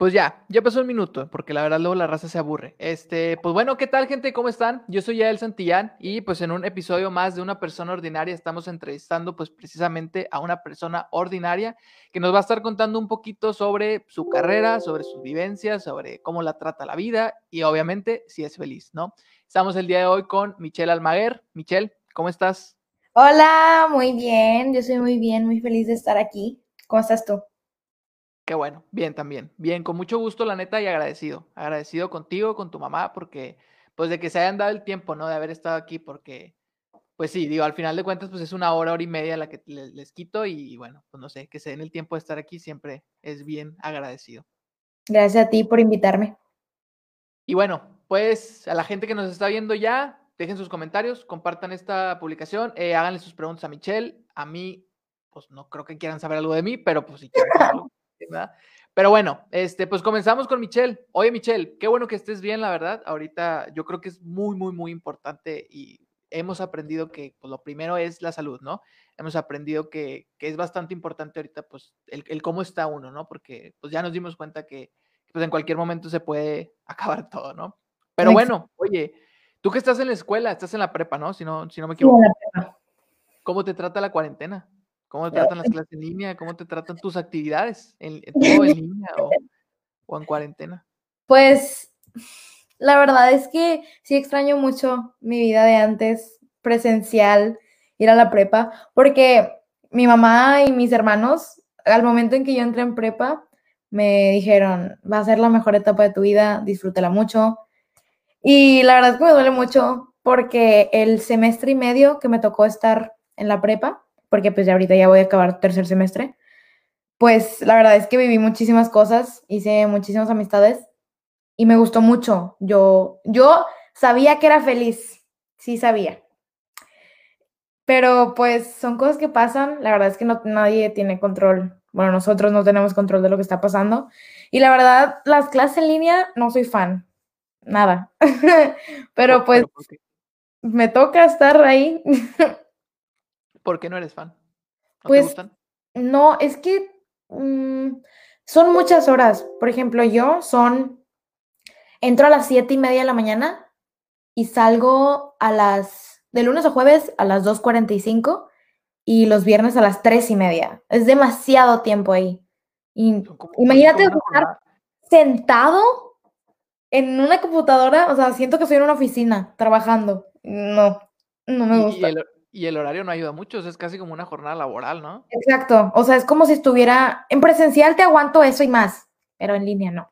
Pues ya, ya pasó un minuto, porque la verdad luego la raza se aburre. Este, pues bueno, ¿qué tal, gente? ¿Cómo están? Yo soy Yael Santillán y pues en un episodio más de Una Persona Ordinaria estamos entrevistando pues precisamente a una persona ordinaria que nos va a estar contando un poquito sobre su carrera, sobre sus vivencias, sobre cómo la trata la vida y obviamente si es feliz, ¿no? Estamos el día de hoy con Michelle Almaguer. Michelle, ¿cómo estás? Hola, muy bien, yo soy muy bien, muy feliz de estar aquí. ¿Cómo estás tú? Qué bueno, bien también, bien, con mucho gusto, la neta, y agradecido, agradecido contigo, con tu mamá, porque, pues, de que se hayan dado el tiempo, ¿no? De haber estado aquí, porque, pues sí, digo, al final de cuentas, pues es una hora, hora y media la que les, quito, y bueno, pues no sé, que se den el tiempo de estar aquí siempre es bien agradecido. Gracias a ti por invitarme. Y bueno, pues a la gente que nos está viendo ya, dejen sus comentarios, compartan esta publicación, eh, háganle sus preguntas a Michelle, a mí, pues no creo que quieran saber algo de mí, pero pues si quieren Pero bueno, este, pues comenzamos con Michelle. Oye, Michelle, qué bueno que estés bien, la verdad. Ahorita yo creo que es muy, muy, muy importante y hemos aprendido que pues, lo primero es la salud, ¿no? Hemos aprendido que, es bastante importante ahorita, pues, el, cómo está uno, ¿no? Porque pues ya nos dimos cuenta que pues, en cualquier momento se puede acabar todo, ¿no? Pero bueno, oye, tú que estás en la escuela, estás en la prepa, ¿no? Si no, si no me equivoco. ¿Cómo te trata la cuarentena? ¿Cómo te tratan las clases en línea? ¿Cómo te tratan tus actividades? ¿En, todo en línea o, en cuarentena? Pues la verdad es que sí extraño mucho mi vida de antes, presencial, ir a la prepa, porque mi mamá y mis hermanos, al momento en que yo entré en prepa, me dijeron, va a ser la mejor etapa de tu vida, disfrútela mucho. Y la verdad es que me duele mucho porque el semestre y medio que me tocó estar en la prepa, porque pues ya ahorita ya voy a acabar tercer semestre, pues la verdad es que viví muchísimas cosas, hice muchísimas amistades y me gustó mucho. Yo, yo sabía que era feliz, sí sabía. Pero pues son cosas que pasan, la verdad es que no, nadie tiene control. Bueno, nosotros no tenemos control de lo que está pasando. Y la verdad, las clases en línea no soy fan, nada. Pero pues me toca estar ahí. ¿Por qué no eres fan? ¿No pues, te gustan? No, es que mm, son muchas horas. Por ejemplo, yo son, entro a las siete y media de la mañana y salgo a las, de lunes a jueves a las 2.45 y los viernes a las tres y media. Es demasiado tiempo ahí. Y, imagínate estar sentado en una computadora, o sea, siento que estoy en una oficina trabajando. No, no me gusta. Y el horario no ayuda mucho, es casi como una jornada laboral, ¿no? Exacto, o sea, es como si estuviera en presencial te aguanto eso y más, pero en línea no.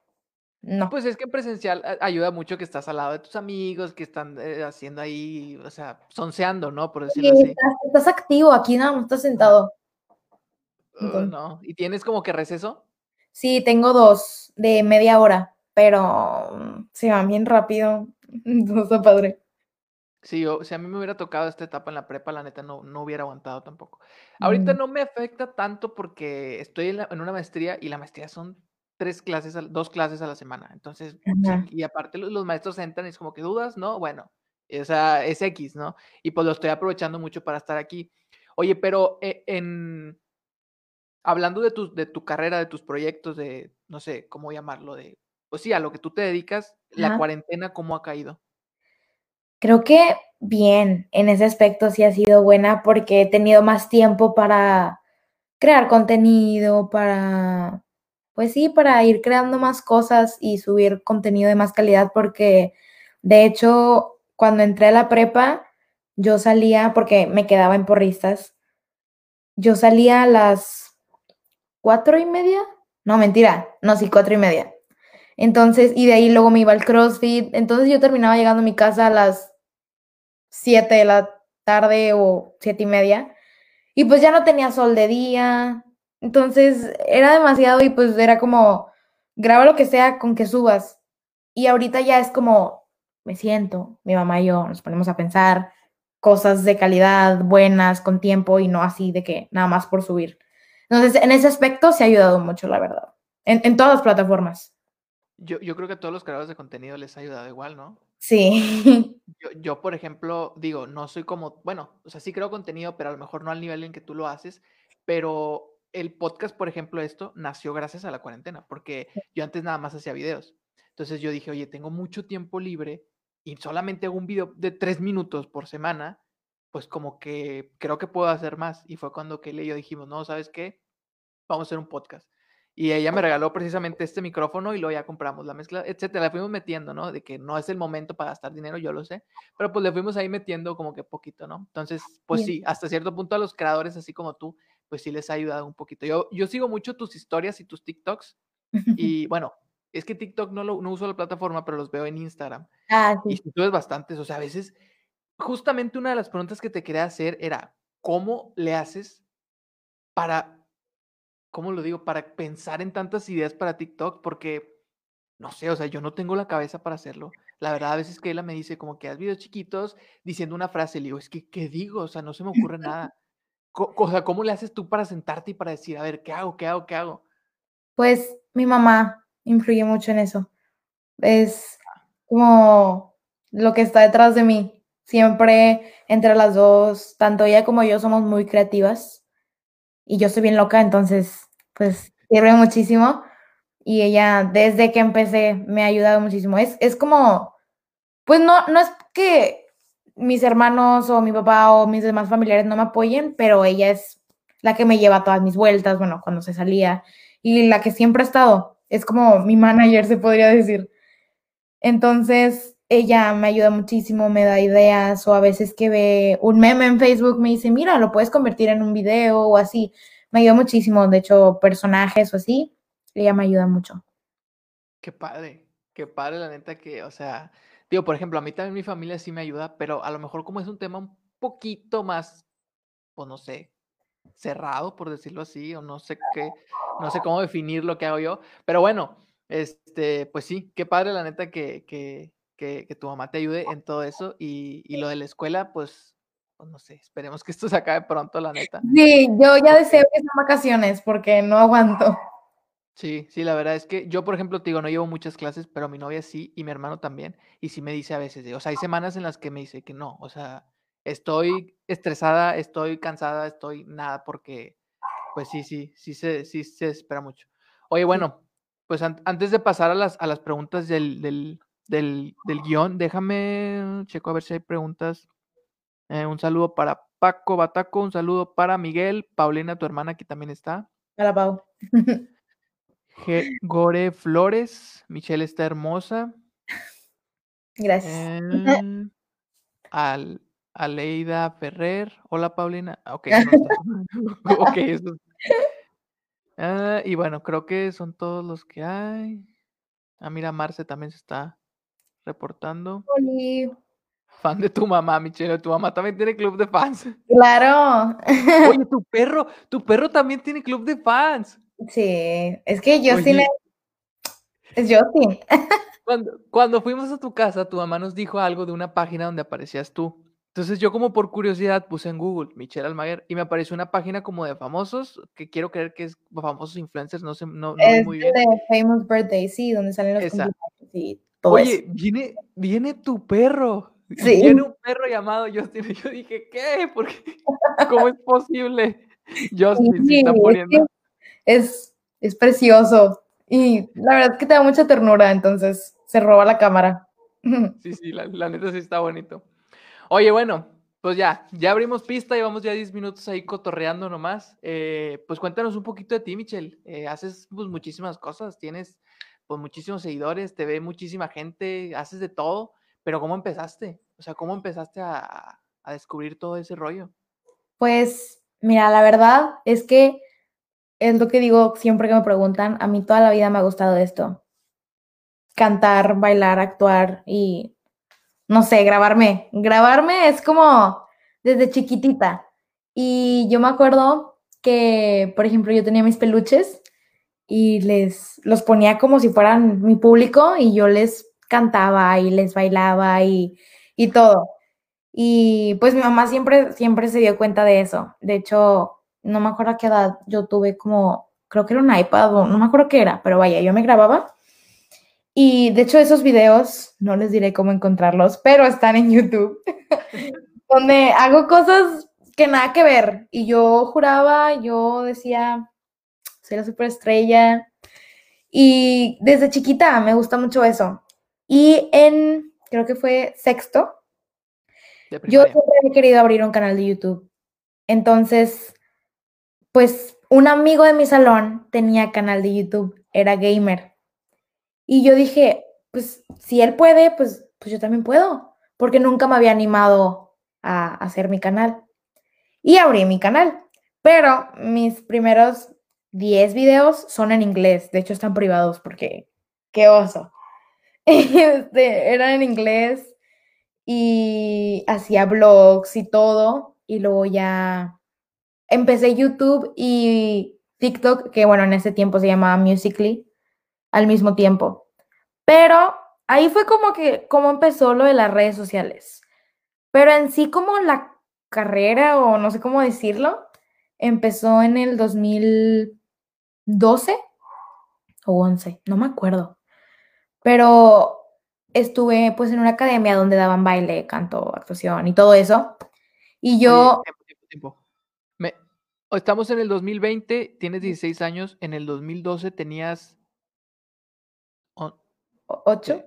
No. Pues es que en presencial ayuda mucho que estás al lado de tus amigos, que están eh, haciendo ahí, o sea, sonceando, ¿no? Por decirlo así. Estás, activo, aquí nada más estás sentado. Uh, no, ¿y tienes como que receso? Sí, tengo dos de media hora, pero mm, se van bien rápido. No está padre. Sí, o si a mí me hubiera tocado esta etapa en la prepa, la neta no, no hubiera aguantado tampoco. Ahorita mm. no me afecta tanto porque estoy en, una maestría y la maestría son tres clases, dos clases a la semana. Entonces, y aparte los, maestros entran y es como que dudas, ¿no? Bueno, esa es X, ¿no? Y pues lo estoy aprovechando mucho para estar aquí. Oye, pero eh, en hablando de tu, de tu carrera, de tus proyectos, de, no sé, cómo llamarlo, de, pues sí, a lo que tú te dedicas, la cuarentena, ¿cómo ha caído? Creo que bien, en ese aspecto sí ha sido buena porque he tenido más tiempo para crear contenido, para, pues sí, para ir creando más cosas y subir contenido de más calidad porque de hecho cuando entré a la prepa yo salía porque me quedaba en porristas. Yo salía a las cuatro y media. No, mentira. No, sí, cuatro y media. Entonces, y de ahí luego me iba al CrossFit. Entonces yo terminaba llegando a mi casa a las 7 de la tarde o siete y media. Y pues ya no tenía sol de día. Entonces era demasiado y pues era como, graba lo que sea con que subas. Y ahorita ya es como, me siento, mi mamá y yo nos ponemos a pensar cosas de calidad, buenas, con tiempo y no así de que nada más por subir. Entonces, en ese aspecto se ha ayudado mucho, la verdad. En, en todas las plataformas. Yo, yo, creo que a todos los creadores de contenido les ha ayudado igual, ¿no? Sí. Yo, yo, por ejemplo, digo, no soy como, bueno, o sea, sí creo contenido, pero a lo mejor no al nivel en que tú lo haces, pero el podcast, por ejemplo, esto nació gracias a la cuarentena, porque yo antes nada más hacía videos. Entonces yo dije, oye, tengo mucho tiempo libre y solamente hago un video de tres minutos por semana, pues como que creo que puedo hacer más. Y fue cuando Kelly y yo dijimos, no, ¿sabes qué? Vamos a hacer un podcast. Y ella me regaló precisamente este micrófono y luego ya compramos la mezcla, etcétera. La fuimos metiendo, ¿no? De que no es el momento para gastar dinero, yo lo sé, pero pues le fuimos ahí metiendo como que poquito, ¿no? Entonces, pues sí, hasta cierto punto a los creadores así como tú, pues sí les ha ayudado un poquito. Yo, yo sigo mucho tus historias y tus TikToks y bueno, es que TikTok no, lo, no uso la plataforma, pero los veo en Instagram. Ah, y tú ves bastantes, o sea, a veces, justamente una de las preguntas que te quería hacer era, ¿cómo le haces para ¿cómo lo digo? Para pensar en tantas ideas para TikTok, porque, no sé, o sea, yo no tengo la cabeza para hacerlo. La verdad, a veces que ella me dice como que haz videos chiquitos diciendo una frase, le digo, es que, ¿qué digo? O sea, no se me ocurre nada. O sea, ¿cómo le haces tú para sentarte y para decir, a ver, ¿qué hago? ¿Qué hago? ¿Qué hago? Pues mi mamá influye mucho en eso. Es como lo que está detrás de mí. Siempre entre las dos, tanto ella como yo somos muy creativas y yo soy bien loca, entonces, pues, sirve muchísimo. Y ella, desde que empecé, me ha ayudado muchísimo. Es, es como, pues no, no es que mis hermanos o mi papá o mis demás familiares no me apoyen, pero ella es la que me lleva todas mis vueltas, bueno, cuando se salía, y la que siempre ha estado. Es como mi manager, se podría decir. Entonces, ella me ayuda muchísimo, me da ideas o a veces que ve un meme en Facebook me dice, mira, lo puedes convertir en un video o así. Me ayuda muchísimo, de hecho, personajes o así, ella me ayuda mucho. Qué padre, qué padre, la neta que, o sea, digo, por ejemplo, a mí también mi familia sí me ayuda, pero a lo mejor como es un tema un poquito más, pues no sé, cerrado, por decirlo así, o no sé qué, no sé cómo definir lo que hago yo, pero bueno, este, pues sí, qué padre, la neta que, que que, tu mamá te ayude en todo eso. Y, y lo de la escuela, pues, pues, no sé, esperemos que esto se acabe pronto, la neta. Sí, yo ya deseo que sean vacaciones porque no aguanto. Sí, sí, la verdad es que yo, por ejemplo, te digo, no llevo muchas clases, pero mi novia sí y mi hermano también. Y sí me dice a veces, o sea, hay semanas en las que me dice que no, o sea, estoy estresada, estoy cansada, estoy nada, porque, pues sí, sí, sí se, sí se espera mucho. Oye, bueno, pues antes de pasar a las, a las preguntas del, del, del, del guion. Déjame, checo a ver si hay preguntas. Eh, un saludo para Paco Bataco, un saludo para Miguel, Paulina, tu hermana aquí también está. Hola, Pau. Gore Flores, Michelle está hermosa. Gracias. Eh, al, Aleida Ferrer, hola Paulina. Ah, ok, ok, eso. Ah, y bueno, creo que son todos los que hay. Ah, mira, Marce también se está reportando. Fan de tu mamá, Michelle. Tu mamá también tiene club de fans. Claro. Oye, tu perro, tu perro también tiene club de fans. Sí, es que yo sí le... Es Justin. Cuando, cuando fuimos a tu casa, tu mamá nos dijo algo de una página donde aparecías tú. Entonces yo como por curiosidad puse en Google Michelle Almaguer y me apareció una página como de famosos, que quiero creer que es famosos influencers, no sé, no, es muy bien. de Famous Birthday, sí, donde salen los Esa. Sí, Oye, viene, viene tu perro. Sí. Viene un perro llamado Justin. Yo dije, ¿qué? ¿Por qué? ¿Cómo es posible? Justin se está poniendo. Es, es precioso. Y la verdad es que te da mucha ternura, entonces se roba la cámara. Sí, sí, la, la neta sí está bonito. Oye, bueno, pues ya, ya abrimos pista, llevamos ya 10 minutos ahí cotorreando nomás. Eh, pues cuéntanos un poquito de ti, Michelle. Eh, haces pues muchísimas cosas, tienes pues muchísimos seguidores, te ve muchísima gente, haces de todo, pero ¿cómo empezaste? O sea, ¿cómo empezaste a, a descubrir todo ese rollo? Pues, mira, la verdad es que es lo que digo siempre que me preguntan, a mí toda la vida me ha gustado esto. Cantar, bailar, actuar y, no sé, grabarme. Grabarme es como desde chiquitita. Y yo me acuerdo que, por ejemplo, yo tenía mis peluches y les los ponía como si fueran mi público y yo les cantaba y les bailaba y, y todo. Y pues mi mamá siempre, siempre se dio cuenta de eso. De hecho, no me acuerdo a qué edad yo tuve como, creo que era un iPad o no me acuerdo qué era, pero vaya, yo me grababa. Y de hecho esos videos, no les diré cómo encontrarlos, pero están en YouTube, donde hago cosas que nada que ver. Y yo juraba, yo decía, soy la superestrella. Y desde chiquita me gusta mucho eso. Y en, creo que fue sexto, yo siempre he querido abrir un canal de YouTube. Entonces, pues un amigo de mi salón tenía canal de YouTube, era gamer. Y yo dije, pues si él puede, pues, pues yo también puedo, porque nunca me había animado a hacer mi canal. Y abrí mi canal. Pero mis primeros 10 videos son en inglés, de hecho están privados porque qué oso. Este, eran en inglés y hacía blogs y todo y luego ya empecé YouTube y TikTok, que bueno, en ese tiempo se llamaba Musically, al mismo tiempo. Pero ahí fue como que, como empezó lo de las redes sociales. Pero en sí como la carrera, o no sé cómo decirlo, empezó en el 2012 o 11, no me acuerdo. Pero estuve pues en una academia donde daban baile, canto, actuación y todo eso. Y yo... Estamos en el 2020, tienes 16 años, en el 2012 tenías... ¿Ocho?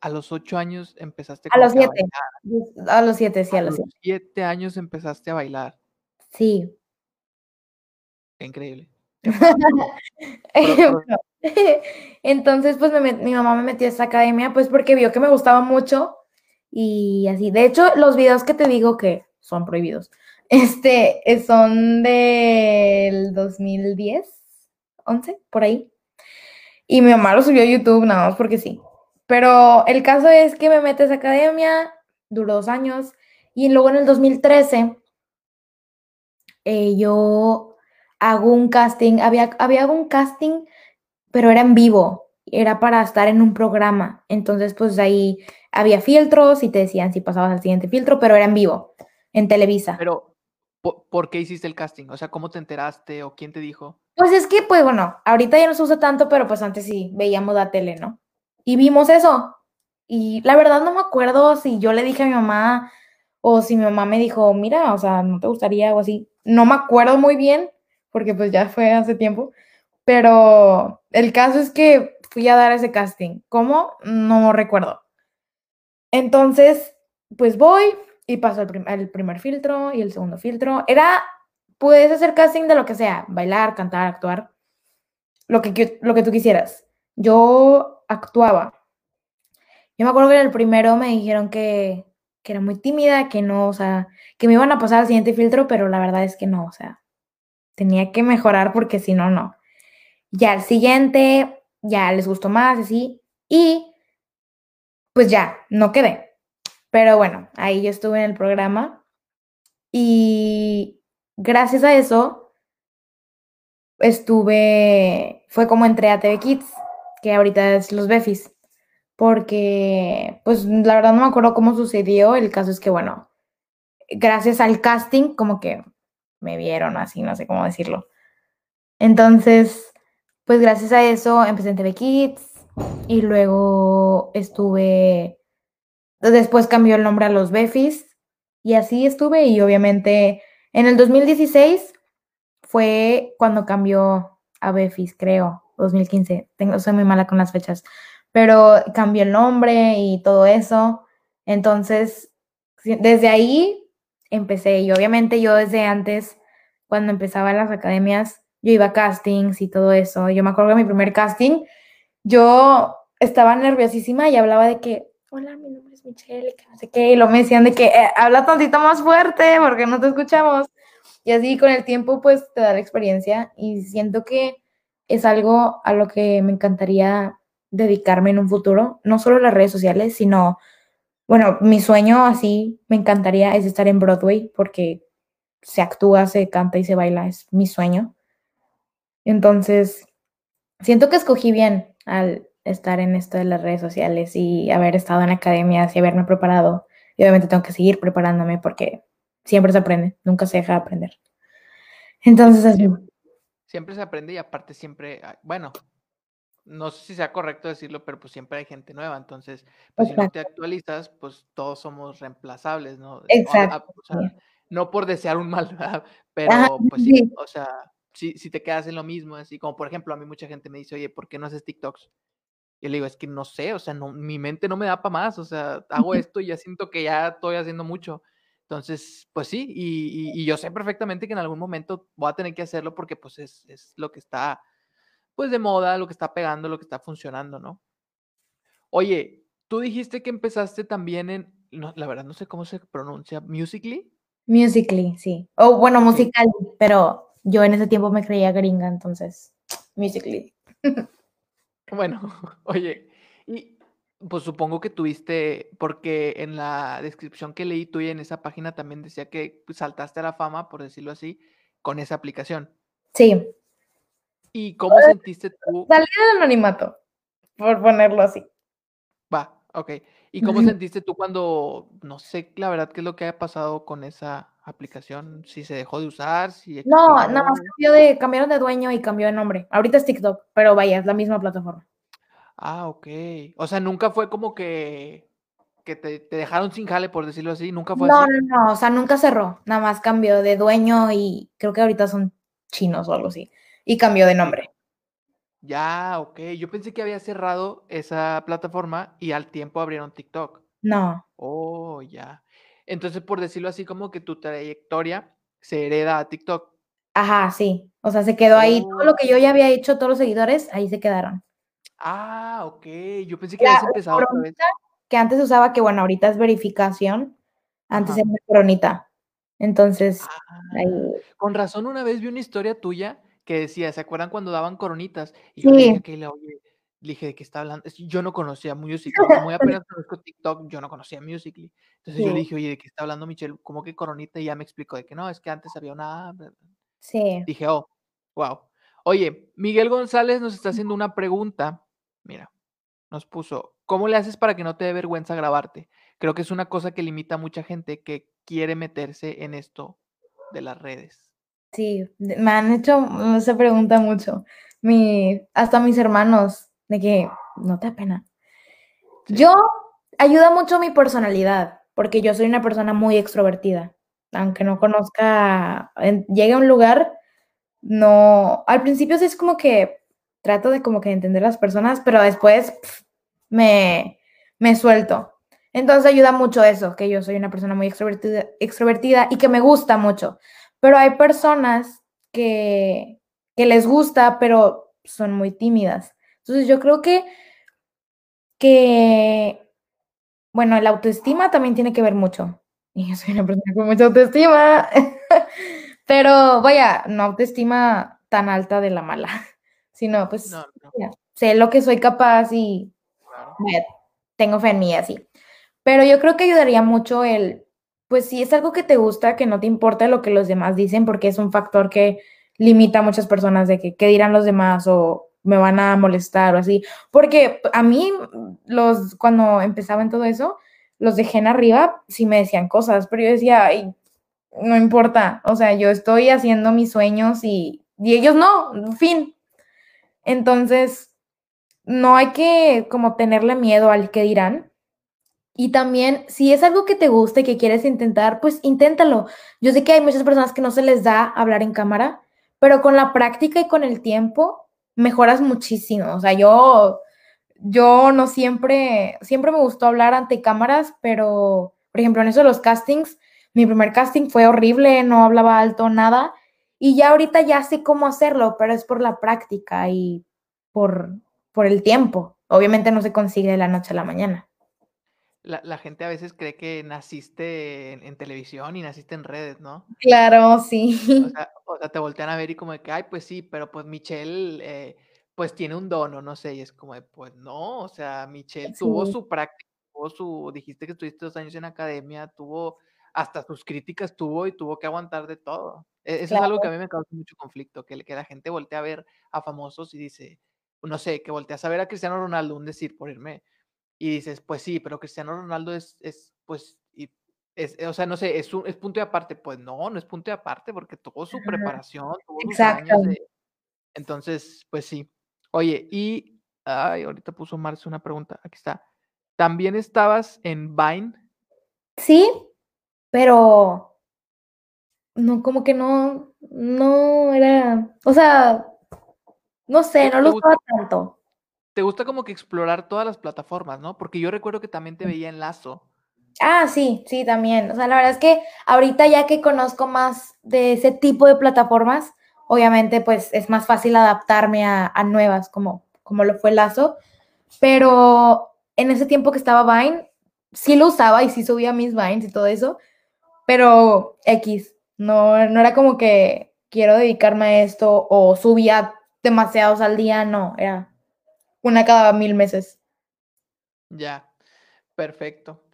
A los ocho años empezaste a los siete. A, los siete, sí, a, los siete. años empezaste a bailar. Sí. Increíble. Entonces, pues mi mamá me metió a esa academia, pues porque vio que me gustaba mucho y así. De hecho, los videos que te digo que son prohibidos, este, son del 2010, 11, por ahí. Y mi mamá lo subió a YouTube nada más porque sí. Pero el caso es que me metes a academia, duró dos años, y luego en el 2013 eh, yo hago un casting, había, había un casting, pero era en vivo, era para estar en un programa. Entonces, pues ahí había filtros y te decían si pasabas al siguiente filtro, pero era en vivo, en Televisa. Pero, ¿Por, qué hiciste el casting? O sea, ¿cómo te enteraste o quién te dijo? Pues es que, pues bueno, ahorita ya no se usa tanto, pero pues antes sí veíamos la tele, ¿no? Y vimos eso. Y la verdad no me acuerdo si yo le dije a mi mamá o si mi mamá me dijo, mira, o sea, ¿no te gustaría o así? No me acuerdo muy bien, porque pues ya fue hace tiempo. Pero el caso es que fui a dar ese casting. ¿Cómo? No recuerdo. Entonces, pues voy, y pasó el, primer filtro y el segundo filtro. Era, puedes hacer casting de lo que sea, bailar, cantar, actuar, lo que, lo que tú quisieras. Yo actuaba. Yo me acuerdo que en el primero me dijeron que, que era muy tímida, que no, o sea, que me iban a pasar al siguiente filtro, pero la verdad es que no, o sea, tenía que mejorar porque si no, no. Ya el siguiente, ya les gustó más, así, y pues ya, no quedé. Pero bueno, ahí yo estuve en el programa y gracias a eso estuve, fue como entré a TV Kids, que ahorita es los Befis, porque pues la verdad no me acuerdo cómo sucedió, el caso es que bueno, gracias al casting como que me vieron así, no sé cómo decirlo. Entonces, pues gracias a eso empecé en TV Kids y luego estuve Después cambió el nombre a los Befis y así estuve y obviamente en el 2016 fue cuando cambió a Befis, creo, 2015. Tengo, soy muy mala con las fechas, pero cambió el nombre y todo eso. Entonces, desde ahí empecé y obviamente yo desde antes, cuando empezaba las academias, yo iba a castings y todo eso. Yo me acuerdo de mi primer casting, yo estaba nerviosísima y hablaba de que, hola, mi nombre es Michelle, que no sé qué, y lo me decían de que eh, habla tantito más fuerte porque no te escuchamos. Y así con el tiempo, pues te da la experiencia y siento que es algo a lo que me encantaría dedicarme en un futuro, no solo las redes sociales, sino, bueno, mi sueño así me encantaría es estar en Broadway porque se actúa, se canta y se baila, es mi sueño. Entonces, siento que escogí bien al estar en esto de las redes sociales y haber estado en academias y haberme preparado. Y obviamente tengo que seguir preparándome porque siempre se aprende, nunca se deja de aprender. Entonces, así. Siempre, se aprende y aparte siempre, bueno, no sé si sea correcto decirlo, pero pues siempre hay gente nueva, entonces, pues si no te actualizas, pues todos somos reemplazables, ¿no? Exacto. no por desear un mal, pero pues sí, o sea, si, si te quedas en lo mismo, así como por ejemplo, a mí mucha gente me dice, oye, ¿por qué no haces TikToks? Y le digo, es que no sé, o sea, no, mi mente no me da para más, o sea, hago esto y ya siento que ya estoy haciendo mucho. Entonces, pues sí, y, y, yo sé perfectamente que en algún momento voy a tener que hacerlo porque pues es, es, lo que está, pues de moda, lo que está pegando, lo que está funcionando, ¿no? Oye, tú dijiste que empezaste también en, la verdad no sé cómo se pronuncia, Musically. Musically, sí. O bueno, musical, pero yo en ese tiempo me creía gringa, entonces, Musically. bueno, oye, y pues supongo que tuviste, porque en la descripción que leí tuya en esa página también decía que saltaste a la fama, por decirlo así, con esa aplicación. Sí. ¿Y cómo sentiste tú? Salí del anonimato, por ponerlo así. Va, ok. ¿Y cómo sentiste tú cuando, no sé la verdad qué es lo que haya pasado con esa aplicación? Si se dejó de usar, si... No, nada más cambió de, cambiaron de dueño y cambió de nombre. Ahorita es TikTok, pero vaya, es la misma plataforma. Ah, ok. O sea, nunca fue como que, que te, dejaron sin jale, por decirlo así. Nunca fue no, así. No, no, o sea, nunca cerró. Nada más cambió de dueño y creo que ahorita son chinos o algo así. Y cambió de nombre. Ya, ok. Yo pensé que había cerrado esa plataforma y al tiempo abrieron TikTok. No. Oh, ya. Entonces, por decirlo así, como que tu trayectoria se hereda a TikTok. Ajá, sí. O sea, se quedó ahí. Todo lo que yo ya había hecho, todos los seguidores, ahí se quedaron. Ah, ok. Yo pensé que habías empezado otra vez. Que antes usaba, que bueno, ahorita es verificación. Antes era coronita. Entonces, ahí... Ah, con razón, una vez vi una historia tuya que decía, ¿se acuerdan cuando daban coronitas? Y yo le dije, que le, oye, dije, ¿de qué está hablando? Yo no conocía Musical.ly. Como apenas conozco TikTok, yo no conocía Musical.ly. Entonces yo le dije, oye, ¿de qué está hablando Michelle? ¿Cómo que coronita? Y ya me explicó de que no, es que antes había una... Sí. Dije, oh, wow. Oye, Miguel González nos está haciendo una pregunta Mira, nos puso, ¿cómo le haces para que no te dé vergüenza grabarte? Creo que es una cosa que limita a mucha gente que quiere meterse en esto de las redes. Sí, me han hecho esa pregunta mucho. Mi, hasta mis hermanos, de que no te da pena. Yo ayuda mucho mi personalidad, porque yo soy una persona muy extrovertida. Aunque no conozca, llegue a un lugar, no, al principio sí es como que trato de como que entender las personas, pero después me, me suelto. Entonces ayuda mucho eso, que yo soy una persona muy extrovertida, extrovertida y que me gusta mucho. Pero hay personas que, que les gusta, pero son muy tímidas. Entonces yo creo que, que, bueno, la autoestima también tiene que ver mucho. Y yo soy una persona con mucha autoestima. pero vaya, no autoestima tan alta de la mala sino pues sé lo que soy capaz y tengo fe en mí así. Pero yo creo que ayudaría mucho el, pues si es algo que te gusta, que no te importa lo que los demás dicen, porque es un factor que limita a muchas personas de que qué dirán los demás o me van a molestar o así. Porque a mí, los, cuando empezaba en todo eso, los dejé en arriba, sí me decían cosas, pero yo decía, no importa, o sea, yo estoy haciendo mis sueños y, y ellos no, fin, entonces, no hay que como tenerle miedo al que dirán. Y también, si es algo que te gusta y que quieres intentar, pues inténtalo. Yo sé que hay muchas personas que no se les da hablar en cámara, pero con la práctica y con el tiempo mejoras muchísimo. O sea, yo, yo no siempre, siempre me gustó hablar ante cámaras, pero, por ejemplo, en eso de los castings, mi primer casting fue horrible, no hablaba alto, nada. Y ya ahorita ya sé cómo hacerlo, pero es por la práctica y por, por el tiempo. Obviamente no se consigue de la noche a la mañana. La, gente a veces cree que naciste en, televisión y naciste en redes, ¿no? Claro, sí. O sea, te voltean a ver y como de que, ay, pues sí, pero pues Michelle, eh, pues tiene un dono, no sé, y es como de, pues no, o sea, Michelle tuvo su práctica, tuvo su, dijiste que estuviste dos años en academia, tuvo, hasta sus críticas tuvo y tuvo que aguantar de todo. E, eso es algo que a mí me causa mucho conflicto, que, que la gente voltea a ver a famosos y dice, no sé, que volteas a ver a Cristiano Ronaldo, un decir, por irme, y dices, pues sí, pero Cristiano Ronaldo es, es pues, y es, o sea, no sé, es, un, es punto de aparte. Pues no, no es punto de aparte porque tuvo su preparación, tuvo sus años Entonces, pues sí. Oye, y, ay, ahorita puso Marce una pregunta, aquí está. ¿También estabas en Vine? Sí, pero no, como que no, no era, o sea, no sé, no lo usaba tanto. Te gusta como que explorar todas las plataformas, ¿no? Porque yo recuerdo que también te veía en Lazo. Ah, sí, sí, también. O sea, la verdad es que ahorita ya que conozco más de ese tipo de plataformas, obviamente pues es más fácil adaptarme a, nuevas como, como lo fue Lazo. Pero en ese tiempo que estaba Vine, sí lo usaba y sí subía mis Vines y todo eso, pero X, no, no era como que quiero dedicarme a esto o subía demasiados al día, no, era una cada mil meses. Ya, perfecto.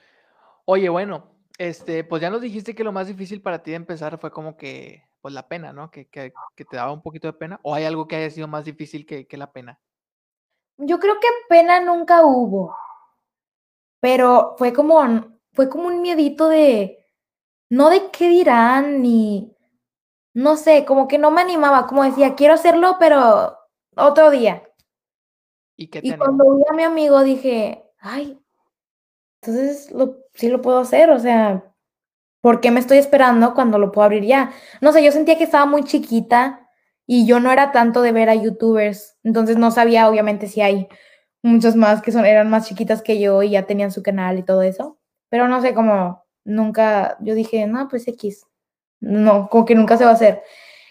Oye, bueno, este, pues ya nos dijiste que lo más difícil para ti de empezar fue como que, pues la pena, ¿no? Que, que, que te daba un poquito de pena. ¿O hay algo que haya sido más difícil que, que la pena? Yo creo que pena nunca hubo, pero fue como, fue como un miedito de, no de qué dirán, ni, no sé, como que no me animaba, como decía, quiero hacerlo, pero otro día. Y, qué y cuando vi a mi amigo dije, ay, entonces lo, sí lo puedo hacer, o sea, ¿por qué me estoy esperando cuando lo puedo abrir ya? No sé, yo sentía que estaba muy chiquita y yo no era tanto de ver a youtubers, entonces no sabía obviamente si hay muchos más que son, eran más chiquitas que yo y ya tenían su canal y todo eso, pero no sé, cómo nunca, yo dije, no, pues X, no, como que nunca se va a hacer.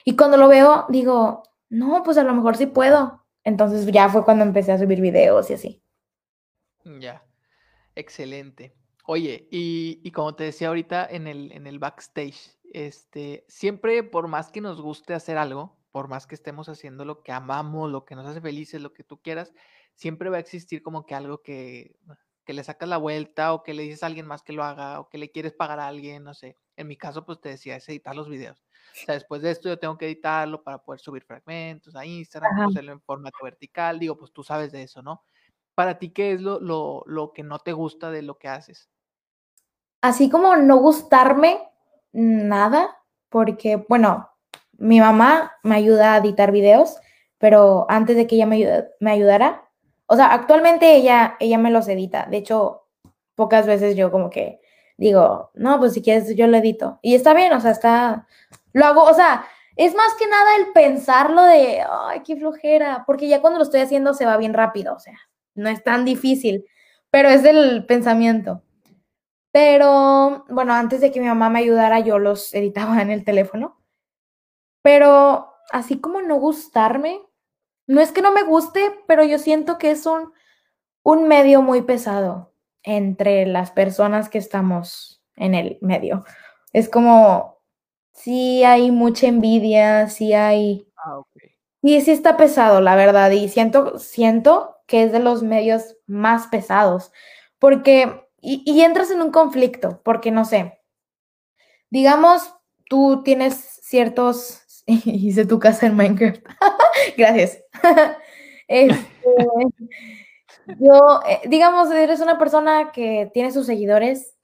Y cuando lo veo, digo, no, pues a lo mejor sí puedo. Entonces ya fue cuando empecé a subir videos y así. Ya, excelente. Oye, y, y, como te decía ahorita en el, en el backstage, este, siempre por más que nos guste hacer algo, por más que estemos haciendo lo que amamos, lo que nos hace felices, lo que tú quieras, siempre va a existir como que algo que que le sacas la vuelta o que le dices a alguien más que lo haga o que le quieres pagar a alguien, no sé. En mi caso, pues te decía, es editar los videos. O sea, después de esto yo tengo que editarlo para poder subir fragmentos a Instagram, hacerlo en formato vertical. Digo, pues tú sabes de eso, ¿no? Para ti, ¿qué es lo, lo, lo que no te gusta de lo que haces? Así como no gustarme nada, porque, bueno, mi mamá me ayuda a editar videos, pero antes de que ella me, me ayudara, o sea, actualmente ella, ella me los edita. De hecho, pocas veces yo como que digo, no, pues si quieres yo lo edito. Y está bien, o sea, está, lo hago, o sea, es más que nada el pensarlo de, ay, qué flojera, porque ya cuando lo estoy haciendo se va bien rápido, o sea, no es tan difícil, pero es el pensamiento. Pero, bueno, antes de que mi mamá me ayudara, yo los editaba en el teléfono. Pero así como no gustarme, no es que no me guste, pero yo siento que es un, un medio muy pesado entre las personas que estamos en el medio. Es como, sí hay mucha envidia, sí hay... Ah, Y sí está pesado, la verdad, y siento, siento que es de los medios más pesados, porque, y, y entras en un conflicto, porque no sé, digamos, tú tienes ciertos hice tu casa en Minecraft. Gracias. Este, yo, eh, digamos, eres una persona que tiene sus seguidores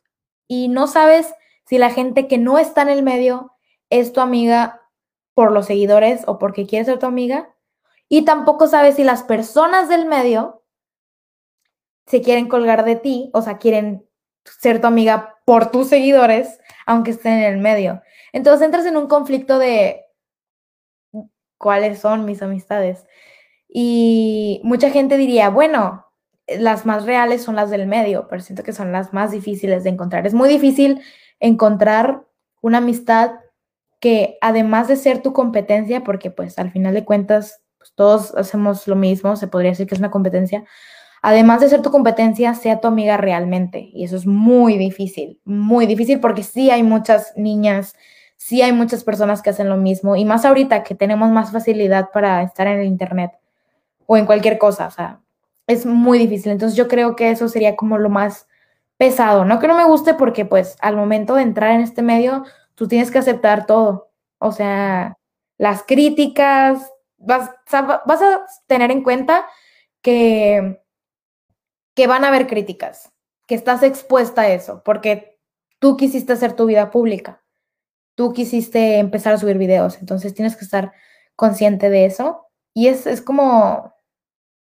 y no sabes si la gente que no está en el medio es tu amiga por los seguidores o porque quiere ser tu amiga. Y tampoco sabes si las personas del medio se quieren colgar de ti, o sea, quieren ser tu amiga por tus seguidores, aunque estén en el medio. Entonces entras en un conflicto de cuáles son mis amistades. Y mucha gente diría, bueno, las más reales son las del medio, pero siento que son las más difíciles de encontrar. Es muy difícil encontrar una amistad que además de ser tu competencia, porque pues al final de cuentas pues, todos hacemos lo mismo, se podría decir que es una competencia, además de ser tu competencia, sea tu amiga realmente. Y eso es muy difícil, muy difícil porque sí hay muchas niñas sí hay muchas personas que hacen lo mismo y más ahorita que tenemos más facilidad para estar en el Internet o en cualquier cosa, o sea, es muy difícil. Entonces yo creo que eso sería como lo más pesado. No que no me guste porque pues al momento de entrar en este medio, tú tienes que aceptar todo. O sea, las críticas, vas, vas a tener en cuenta que, que van a haber críticas, que estás expuesta a eso, porque tú quisiste hacer tu vida pública tú quisiste empezar a subir videos, entonces tienes que estar consciente de eso. Y es, es como,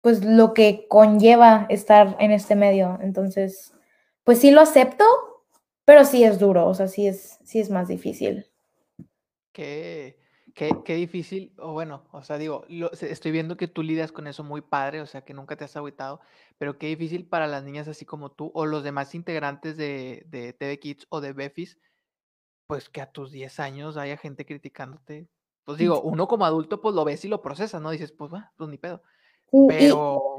pues, lo que conlleva estar en este medio. Entonces, pues sí lo acepto, pero sí es duro, o sea, sí es, sí es más difícil. Qué, qué, qué difícil, o bueno, o sea, digo, lo- estoy viendo que tú lidias con eso muy padre, o sea, que nunca te has agüitado, pero qué difícil para las niñas así como tú o los demás integrantes de, de TV Kids o de Befis, pues que a tus 10 años haya gente criticándote. Pues digo, uno como adulto pues lo ves y lo procesas, ¿no? Dices, pues va, pues ni pedo. Y Pero,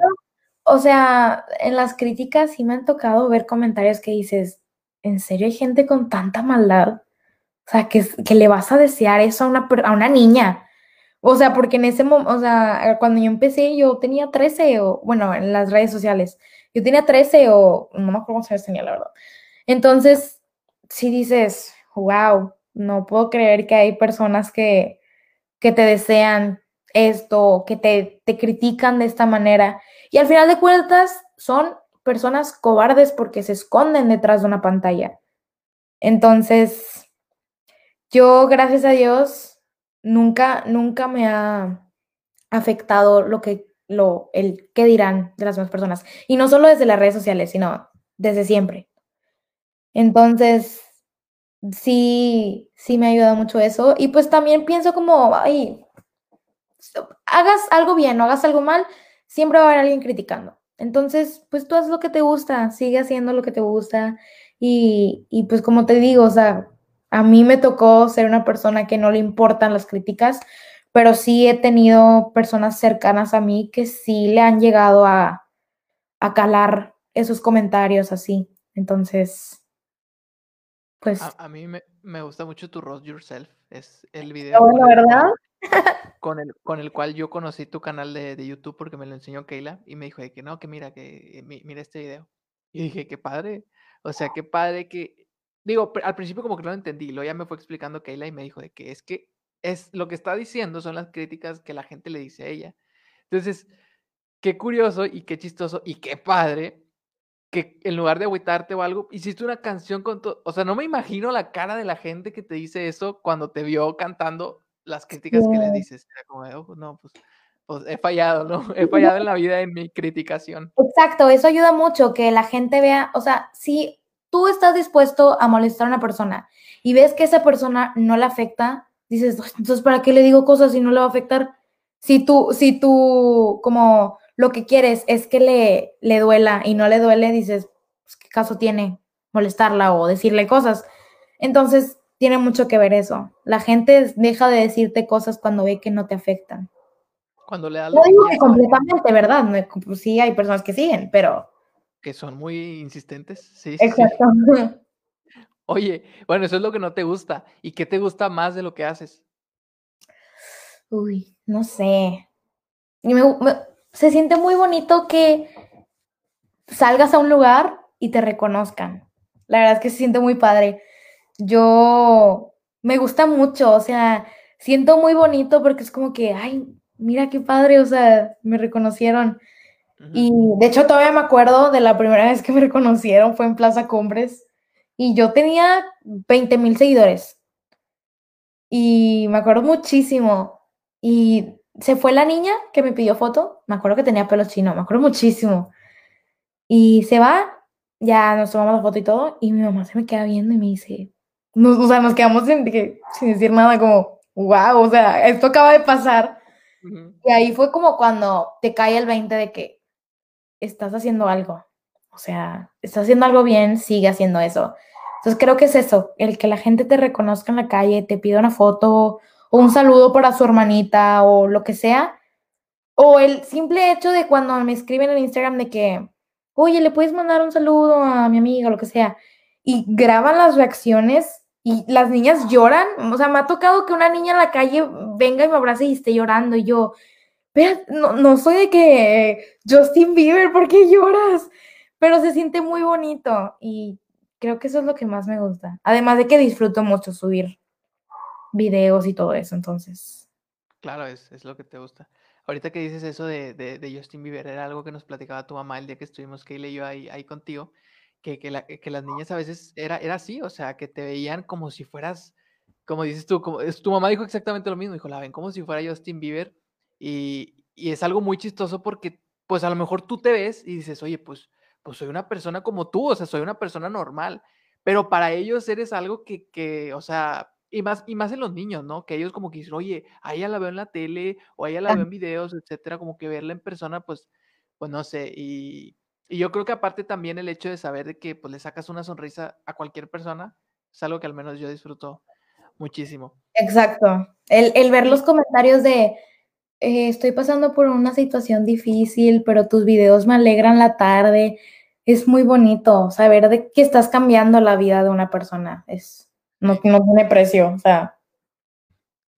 o sea, en las críticas sí me han tocado ver comentarios que dices, ¿en serio hay gente con tanta maldad? O sea, que, que le vas a desear eso a una, a una niña. O sea, porque en ese momento, o sea, cuando yo empecé, yo tenía 13 o, bueno, en las redes sociales, yo tenía 13 o, no me acuerdo cuántos años tenía, la verdad. Entonces, si dices, wow, no puedo creer que hay personas que, que te desean esto, que te, te critican de esta manera. Y al final de cuentas, son personas cobardes porque se esconden detrás de una pantalla. Entonces, yo, gracias a Dios, nunca, nunca me ha afectado lo que, lo, el qué dirán de las demás personas. Y no solo desde las redes sociales, sino desde siempre. Entonces, sí, sí me ha ayudado mucho eso. Y pues también pienso como, ay, hagas algo bien o hagas algo mal, siempre va a haber alguien criticando. Entonces, pues tú haz lo que te gusta, sigue haciendo lo que te gusta. Y, y pues como te digo, o sea, a mí me tocó ser una persona que no le importan las críticas, pero sí he tenido personas cercanas a mí que sí le han llegado a, a calar esos comentarios así. Entonces, pues, a, a mí me, me gusta mucho tu Roast Yourself. Es el video bueno, ¿verdad? Con el, con el cual yo conocí tu canal de, de YouTube porque me lo enseñó Keila y me dijo de que no, que mira, que mi- mira este video. Y dije, qué padre. O sea, qué padre que. Digo, al principio como que no lo entendí, luego ya me fue explicando Keila y me dijo de que es que es lo que está diciendo son las críticas que la gente le dice a ella. Entonces, qué curioso y qué chistoso y qué padre que en lugar de agüitarte o algo, hiciste una canción con todo. O sea, no me imagino la cara de la gente que te dice eso cuando te vio cantando las críticas que Sí. dices. Era como, "Oh, no, pues, pues he fallado, ¿no? He fallado en la vida en mi criticación. Exacto, eso ayuda mucho, que la gente vea, o sea, si tú estás dispuesto a molestar a una persona y ves que esa persona no le afecta, dices, "Ay, entonces, ¿para qué le digo cosas si no le va a afectar? Si tú, si tú, como lo que quieres es que le, le duela y no le duele, dices, pues, ¿qué caso tiene molestarla o decirle cosas? Entonces, tiene mucho que ver eso. La gente deja de decirte cosas cuando ve que no te afectan. Cuando le das No digo que completamente, ¿verdad? No, pues sí, hay personas que siguen, pero... que son muy insistentes. Sí. Exacto. Oye, bueno, eso es lo que no te gusta. ¿Y qué te gusta más de lo que haces? Uy, no sé. Y me- me- se siente muy bonito que salgas a un lugar y te reconozcan. La verdad es que se siente muy padre. Yo me gusta mucho, o sea, siento muy bonito porque es como que, ay, mira qué padre, o sea, me reconocieron. Y de hecho todavía me acuerdo de la primera vez que me reconocieron, fue en Plaza Cumbres y yo tenía 20 mil seguidores. Y me acuerdo muchísimo. Y se fue la niña que me pidió foto, me acuerdo que tenía pelo chino, me acuerdo muchísimo. Y se va, ya nos tomamos la foto y todo, y mi mamá se me queda viendo y me dice, nos- o sea, nos quedamos sin, de que- sin decir nada, como, wow, o sea, esto acaba de pasar. Y ahí fue como cuando te cae el 20 de que estás haciendo algo. O sea, estás haciendo algo bien, sigue haciendo eso. Entonces creo que es eso, el que la gente te reconozca en la calle, te pida una foto o un saludo para su hermanita o lo que sea. O el simple hecho de cuando me escriben en Instagram de que, oye, le puedes mandar un saludo a mi amiga o lo que sea. Y graban las reacciones y las niñas lloran. O sea, me ha tocado que una niña en la calle venga y me abrace y esté llorando y yo, "Espera, no, no soy de que Justin Bieber, ¿por qué lloras? Pero se siente muy bonito y creo que eso es lo que más me gusta. Además de que disfruto mucho subir videos y todo eso, entonces. Claro, es, es lo que te gusta. Ahorita que dices eso de, de, de Justin Bieber, era algo que nos platicaba tu mamá el día que estuvimos, que y yo ahí, ahí contigo, que, que, la- que las niñas a veces era, era así, o sea, que te veían como si fueras, como dices tú, como, es- tu mamá dijo exactamente lo mismo, dijo, la ven como si fuera Justin Bieber, y, y es algo muy chistoso porque, pues a lo mejor tú te ves y dices, oye, pues, pues soy una persona como tú, o sea, soy una persona normal, pero para ellos eres algo que, que o sea, y más, y más en los niños, ¿no? Que ellos como que dicen, oye, a ella la veo en la tele, o a ella la veo en videos, etcétera, como que verla en persona, pues, pues no sé, y, y yo creo que aparte también el hecho de saber de que pues le sacas una sonrisa a cualquier persona, es algo que al menos yo disfruto muchísimo. Exacto. El, el ver los comentarios de, eh, estoy pasando por una situación difícil, pero tus videos me alegran la tarde. Es muy bonito saber de que estás cambiando la vida de una persona. Es, no, no tiene precio, o sea.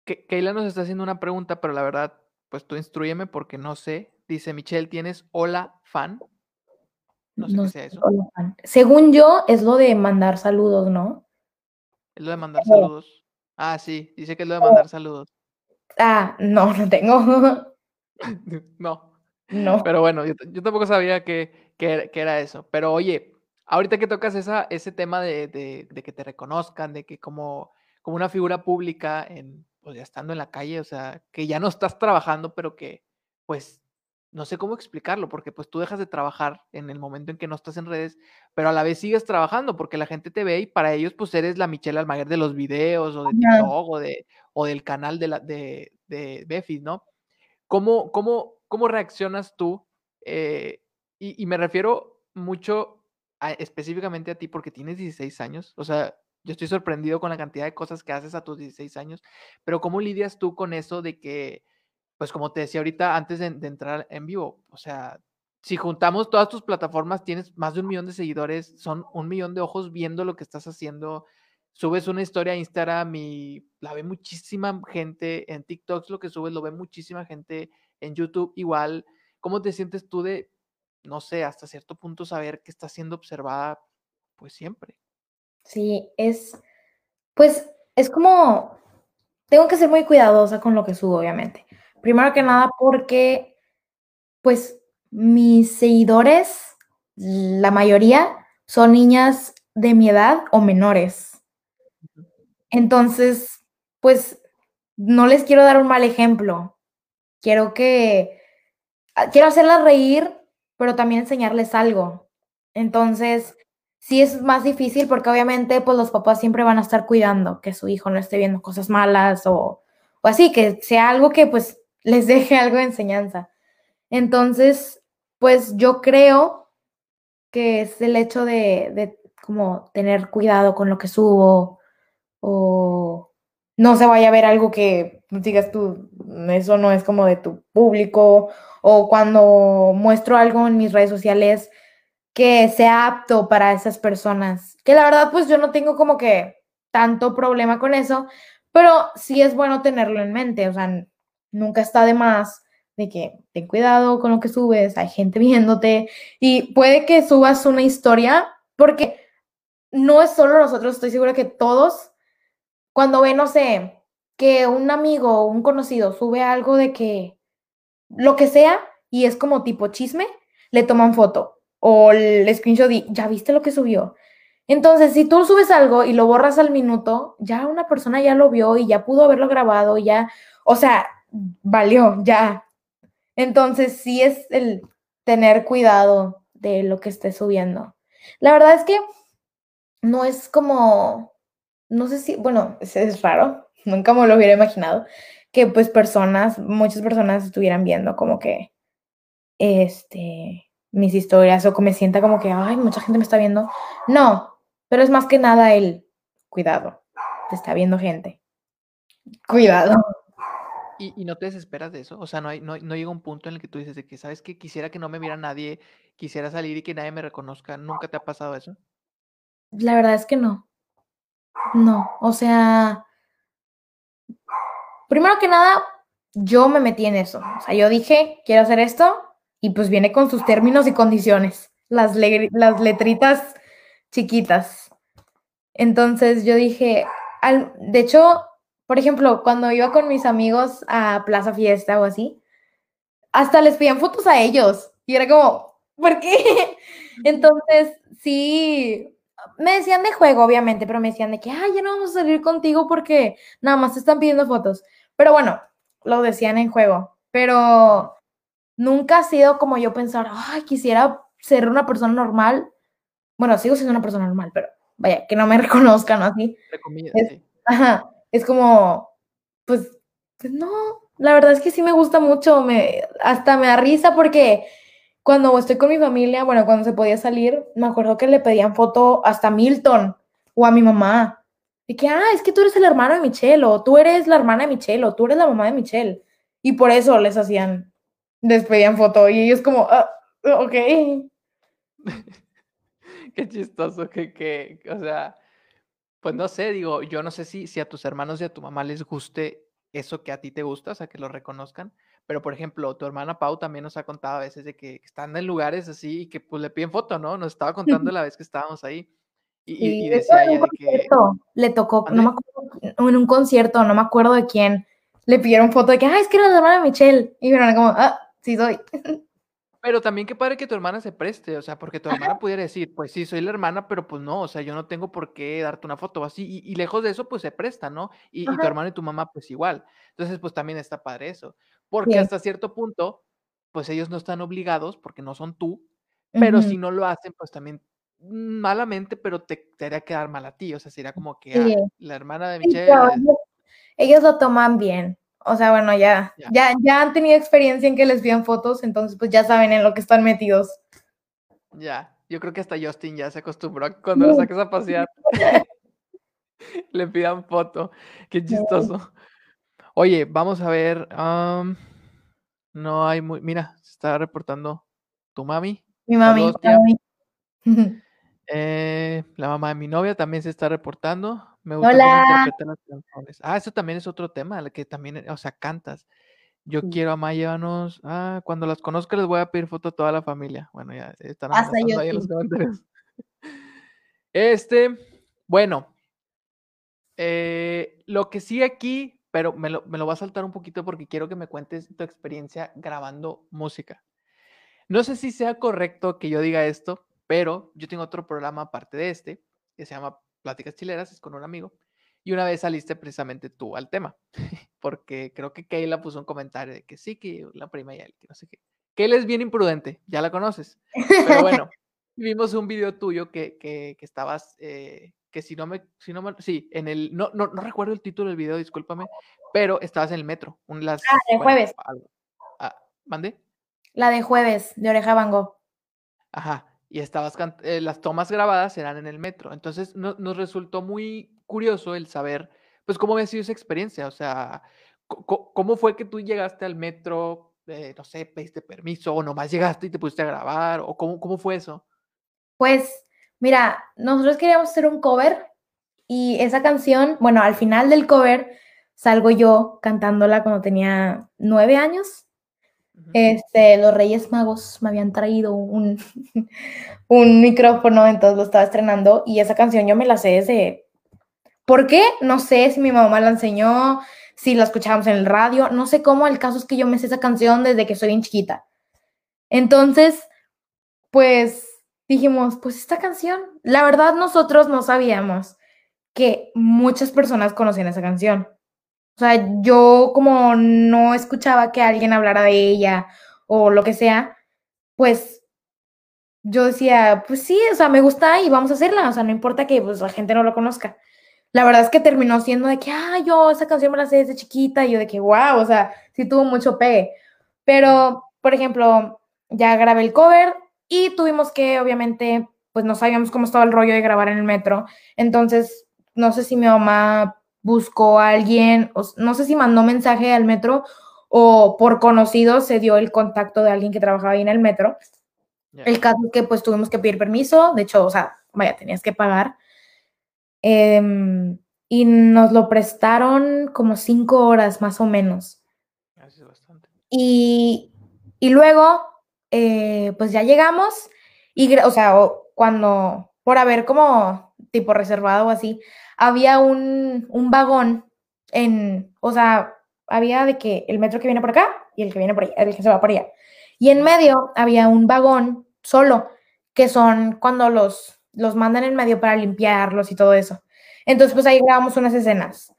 Keila nos está haciendo una pregunta, pero la verdad, pues tú instruyeme porque no sé. Dice Michelle, ¿tienes hola fan? No sé qué sea eso. Según yo, es lo de mandar saludos, ¿no? Es lo de mandar saludos. Ah, sí, dice que es lo de mandar saludos. Ah, no, no tengo. no. No. Pero bueno, yo, tampoco sabía que, que, era eso. Pero oye, ahorita que tocas esa, ese tema de, de, de, que te reconozcan, de que como, como una figura pública, en, pues ya estando en la calle, o sea, que ya no estás trabajando, pero que pues no sé cómo explicarlo, porque pues tú dejas de trabajar en el momento en que no estás en redes, pero a la vez sigues trabajando porque la gente te ve y para ellos pues eres la Michelle Almaguer de los videos o de TikTok o, de, o del canal de, la, de, de ¿no? ¿Cómo, cómo, cómo reaccionas tú? Eh, y, me refiero mucho específicamente a ti porque tienes 16 años, o sea, yo estoy sorprendido con la cantidad de cosas que haces a tus 16 años, pero ¿cómo lidias tú con eso de que pues como te decía ahorita antes de, entrar en vivo, o sea, si juntamos todas tus plataformas, tienes más de un millón de seguidores, son un millón de ojos viendo lo que estás haciendo. Subes una historia a Instagram y la ve muchísima gente en TikTok, lo que subes lo ve muchísima gente en YouTube igual. ¿Cómo te sientes tú de, no sé, hasta cierto punto saber que estás siendo observada pues siempre? Sí, es, pues es como, tengo que ser muy cuidadosa con lo que subo, obviamente. Primero que nada porque, pues, mis seguidores, la mayoría, son niñas de mi edad o menores. Entonces, pues, no les quiero dar un mal ejemplo. Quiero que, ah, quiero hacerlas reír, pero también enseñarles algo. Entonces, sí es más difícil porque obviamente, pues, los papás siempre van a estar cuidando que su hijo no esté viendo cosas malas o, o así, que sea algo que, pues, les deje algo de enseñanza. Entonces, pues yo creo que es el hecho de, de como tener cuidado con lo que subo o no se vaya a ver algo que digas tú, eso no es como de tu público o cuando muestro algo en mis redes sociales que sea apto para esas personas. Que la verdad, pues yo no tengo como que tanto problema con eso, pero sí es bueno tenerlo en mente, o sea, nunca está de más de que ten cuidado con lo que subes, hay gente viéndote y puede que subas una historia porque no es solo nosotros, estoy segura que todos, cuando ven, no sé, que un amigo o un conocido sube algo de que lo que sea y es como tipo chisme, le toman foto o el screenshot y ya viste lo que subió. Entonces, si tú subes algo y lo borras al minuto, ya una persona ya lo vio y ya pudo haberlo grabado, ya, o sea, valió, ya. Entonces sí es el tener cuidado de lo que esté subiendo. La verdad es que no es como, no sé si, bueno, es, raro, nunca me lo hubiera imaginado, que pues personas, muchas personas estuvieran viendo como que, este, mis historias o que me sienta como que, ay, mucha gente me está viendo. No, pero es más que nada el cuidado, te está viendo gente. Cuidado. ¿Y, no te desesperas de eso? O sea, no, hay, no, llega un punto en el que tú dices de que, ¿sabes que Quisiera que no me viera nadie, quisiera salir y que nadie me reconozca. ¿Nunca te ha pasado eso? La verdad es que no. No, o sea, primero que nada, yo me metí en eso. O sea, yo dije, quiero hacer esto y pues viene con sus términos y condiciones, las, las letritas chiquitas. Entonces yo dije, al, de hecho, por ejemplo, cuando iba con mis amigos a Plaza Fiesta o así, hasta les pedían fotos a ellos. Y era como, ¿por qué? Entonces, sí, me decían de juego, obviamente, pero me decían de que, ay, ya no vamos a salir contigo porque nada más te están pidiendo fotos. Pero bueno, lo decían en juego. Pero nunca ha sido como yo pensar, ay, quisiera ser una persona normal. Bueno, sigo siendo una persona normal, pero vaya, que no me reconozcan así. Ajá es como, pues, pues no, la verdad es que sí me gusta mucho, me, hasta me da risa porque cuando estoy con mi familia, bueno, cuando se podía salir, me acuerdo que le pedían foto hasta a Milton o a mi mamá. Y que, ah, es que tú eres el hermano de Michelle, o tú eres la hermana de Michelle, o tú eres la mamá de Michelle. Y por eso les hacían, les pedían foto. Y ellos como, ah, ok. Qué chistoso que, que, o sea, pues no sé, digo, yo no sé si, si a tus hermanos y a tu mamá les guste eso que a ti te gusta, o sea, que lo reconozcan. Pero, por ejemplo, tu hermana Pau también nos ha contado a veces de que están en lugares así y que pues le piden foto, ¿no? Nos estaba contando la vez que estábamos ahí. Y, decía ella de que... Le tocó, no me acuerdo, en un concierto, no me acuerdo de quién, le pidieron foto de que, ah, es que era la hermana de Michelle. Y vieron como, ah, sí soy. Pero también qué padre que tu hermana se preste, o sea, porque tu hermana pudiera decir, pues sí, soy la hermana, pero pues no, o sea, yo no tengo por qué darte una foto así, y, lejos de eso, pues se presta, ¿no? Y, tu hermano y tu mamá, pues igual. Entonces, pues también está padre eso, porque hasta cierto punto, pues ellos no están obligados, porque no son tú, pero si no lo hacen, pues también malamente, pero te, te haría quedar mal a ti, o sea, sería como que ah, la hermana de Michelle... ellos lo toman bien. O sea, bueno, ya, ya, ya, han tenido experiencia en que les vean fotos, entonces pues ya saben en lo que están metidos. Ya, yo creo que hasta Justin ya se acostumbró a cuando lo saques a pasear. Le pidan foto. Qué chistoso. Oye, vamos a ver. no hay muy. Mira, se está reportando tu mami. Mi mami. Eh, la mamá de mi novia también se está reportando. Me gusta Hola. cómo las canciones. Ah, eso también es otro tema, que también, o sea, cantas. Yo quiero a Maya, llévanos. Ah, cuando las conozca les voy a pedir foto a toda la familia. Bueno, ya están Hasta ahí en los comentarios. Este, bueno, eh, lo que sí aquí, pero me lo, me lo voy a saltar un poquito porque quiero que me cuentes tu experiencia grabando música. No sé si sea correcto que yo diga esto, pero yo tengo otro programa aparte de este, que se llama Pláticas Chileras, es con un amigo. Y una vez saliste precisamente tú al tema, porque creo que Kayla puso un comentario de que sí, que la prima y él, que no sé qué. Kayla es bien imprudente, ya la conoces. Pero bueno, vimos un video tuyo que, que, que estabas, eh, que si no me, si no me, sí, en el, no, no, no recuerdo el título del video, discúlpame, pero estabas en el metro. Un, las, ah, de jueves. Ah, ¿Mande? La de jueves, de Oreja Van Ajá, y estabas eh, las tomas grabadas eran en el metro. Entonces nos resultó muy curioso el saber, pues, cómo había sido esa experiencia. O sea, ¿cómo fue que tú llegaste al metro? Eh, no sé, pediste permiso o nomás llegaste y te pusiste a grabar o cómo, cómo fue eso? Pues, mira, nosotros queríamos hacer un cover y esa canción, bueno, al final del cover salgo yo cantándola cuando tenía nueve años este, los Reyes Magos me habían traído un, un micrófono, entonces lo estaba estrenando y esa canción yo me la sé desde... ¿Por qué? No sé si mi mamá la enseñó, si la escuchábamos en el radio, no sé cómo, el caso es que yo me sé esa canción desde que soy bien chiquita. Entonces, pues dijimos, pues esta canción, la verdad nosotros no sabíamos que muchas personas conocían esa canción. O sea, yo como no escuchaba que alguien hablara de ella o lo que sea, pues yo decía, pues sí, o sea, me gusta y vamos a hacerla, o sea, no importa que pues, la gente no lo conozca. La verdad es que terminó siendo de que, ah, yo esa canción me la sé desde chiquita, y yo de que, wow, o sea, sí tuvo mucho pegue. Pero, por ejemplo, ya grabé el cover y tuvimos que, obviamente, pues no sabíamos cómo estaba el rollo de grabar en el metro. Entonces, no sé si mi mamá buscó a alguien, no sé si mandó mensaje al metro o por conocido se dio el contacto de alguien que trabajaba ahí en el metro. El caso es que pues tuvimos que pedir permiso, de hecho, o sea, vaya, tenías que pagar. Em, y nos lo prestaron como cinco horas más o menos. Y, y luego, eh, pues ya llegamos y, o sea, cuando, por haber como tipo reservado o así, había un, vagón en, o sea, había de que el metro que viene por acá y el que viene por allá, el que se va por allá. Y en medio había un vagón solo, que son cuando los, los mandan en medio para limpiarlos y todo eso. Entonces, pues ahí grabamos unas escenas.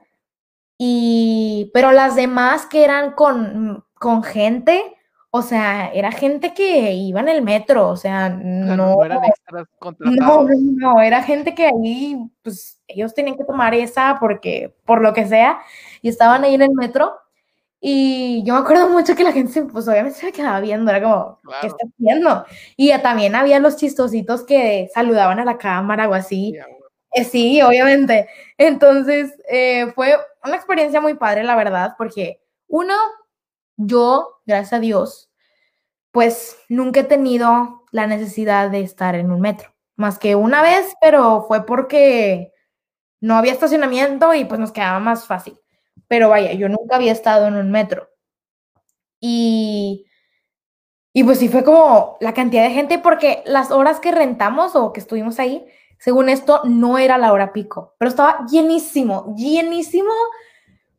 Y, pero las demás que eran con, con gente, o sea, era gente que iba en el metro, o sea, no, no, eran extras no, contratados. no, era gente que ahí, pues ellos tenían que tomar esa porque, por lo que sea, y estaban ahí en el metro. Y yo me acuerdo mucho que la gente, pues obviamente se me quedaba viendo, era como, ¿qué está haciendo? Y ya también había los chistositos que saludaban a la cámara o así. Eh, sí, obviamente. Entonces, eh, fue una experiencia muy padre, la verdad, porque uno, yo, gracias a Dios, pues nunca he tenido la necesidad de estar en un metro, más que una vez, pero fue porque no había estacionamiento y pues nos quedaba más fácil. Pero vaya, yo nunca había estado en un metro. Y, y pues sí fue como la cantidad de gente, porque las horas que rentamos o que estuvimos ahí, según esto, no era la hora pico, pero estaba llenísimo, llenísimo,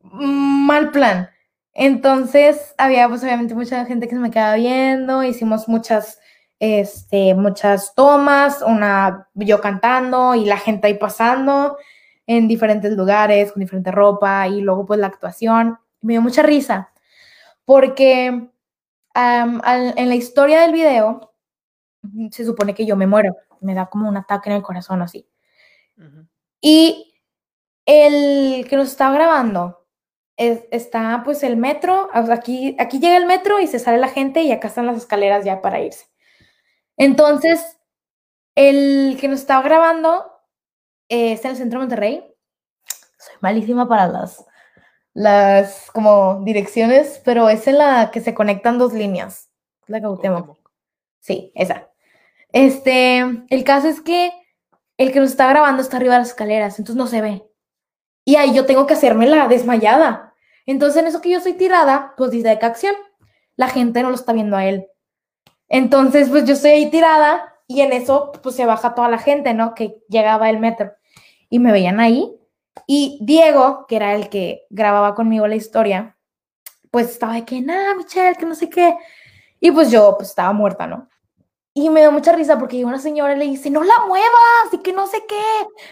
mm, mal plan. Entonces había pues obviamente mucha gente que se me quedaba viendo, hicimos muchas, este, muchas tomas, una yo cantando y la gente ahí pasando en diferentes lugares, con diferente ropa y luego pues la actuación. Me dio mucha risa porque al- en la historia del video se supone que yo me muero, me da como un ataque en el corazón así. Y el que nos estaba grabando es- está pues el metro, aquí, aquí llega el metro y se sale la gente y acá están las escaleras ya para irse. Entonces, el que nos estaba grabando eh, está en el centro de Monterrey. Soy malísima para las, las como direcciones, pero es en la que se conectan dos líneas. La. Cuauhtémoc. Sí, esa. Este, el caso es que el que nos está grabando está arriba de las escaleras, entonces no se ve. Y ahí yo tengo que hacerme la desmayada. Entonces, en eso que yo soy tirada, pues dice de acción. La gente no lo está viendo a él. Entonces, pues yo estoy ahí tirada y en eso, pues se baja toda la gente, ¿no? Que llegaba el metro. Y me veían ahí. Y Diego, que era el que grababa conmigo la historia, pues estaba de que, nada, Michelle, que no sé qué. Y pues yo, pues estaba muerta, ¿no? Y me dio mucha risa porque una señora le dice, no la muevas y que no sé qué,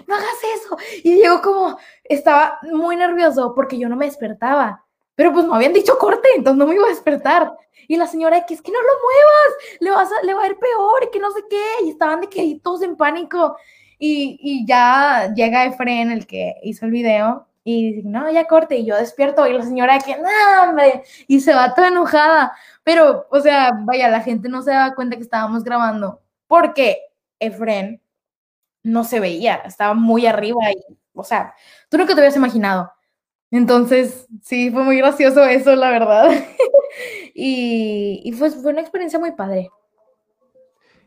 no hagas eso. Y Diego como estaba muy nervioso porque yo no me despertaba. Pero pues no habían dicho corte, entonces no me iba a despertar. Y la señora que es que no lo muevas, le, vas a, le va a ir peor que no sé qué. Y estaban de que todos en pánico. Y, y ya llega Efren, el que hizo el video, y dice, no, ya corte. Y yo despierto y la señora que, no, hombre. Y se va toda enojada. Pero, o sea, vaya, la gente no se daba cuenta que estábamos grabando porque Efren no se veía, estaba muy arriba y, o sea, tú nunca te habías imaginado. Entonces, sí, fue muy gracioso eso, la verdad. y, y pues fue una experiencia muy padre.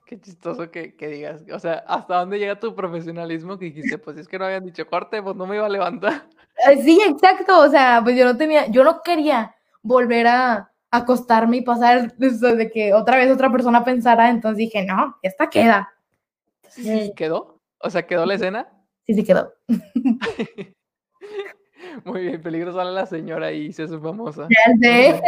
Qué chistoso que, que digas. O sea, ¿hasta dónde llega tu profesionalismo que dijiste? Pues es que no habían dicho corte, pues no me iba a levantar. Eh, Sí, exacto, o sea, pues yo no tenía, yo no quería volver a acostarme y pasar de que otra vez otra persona pensara, entonces dije, no, esta queda. Entonces, ¿Quedó? O sea, ¿quedó la escena? Sí, sí quedó. Muy bien, peligro sale la señora y se hace famosa. Ya sé.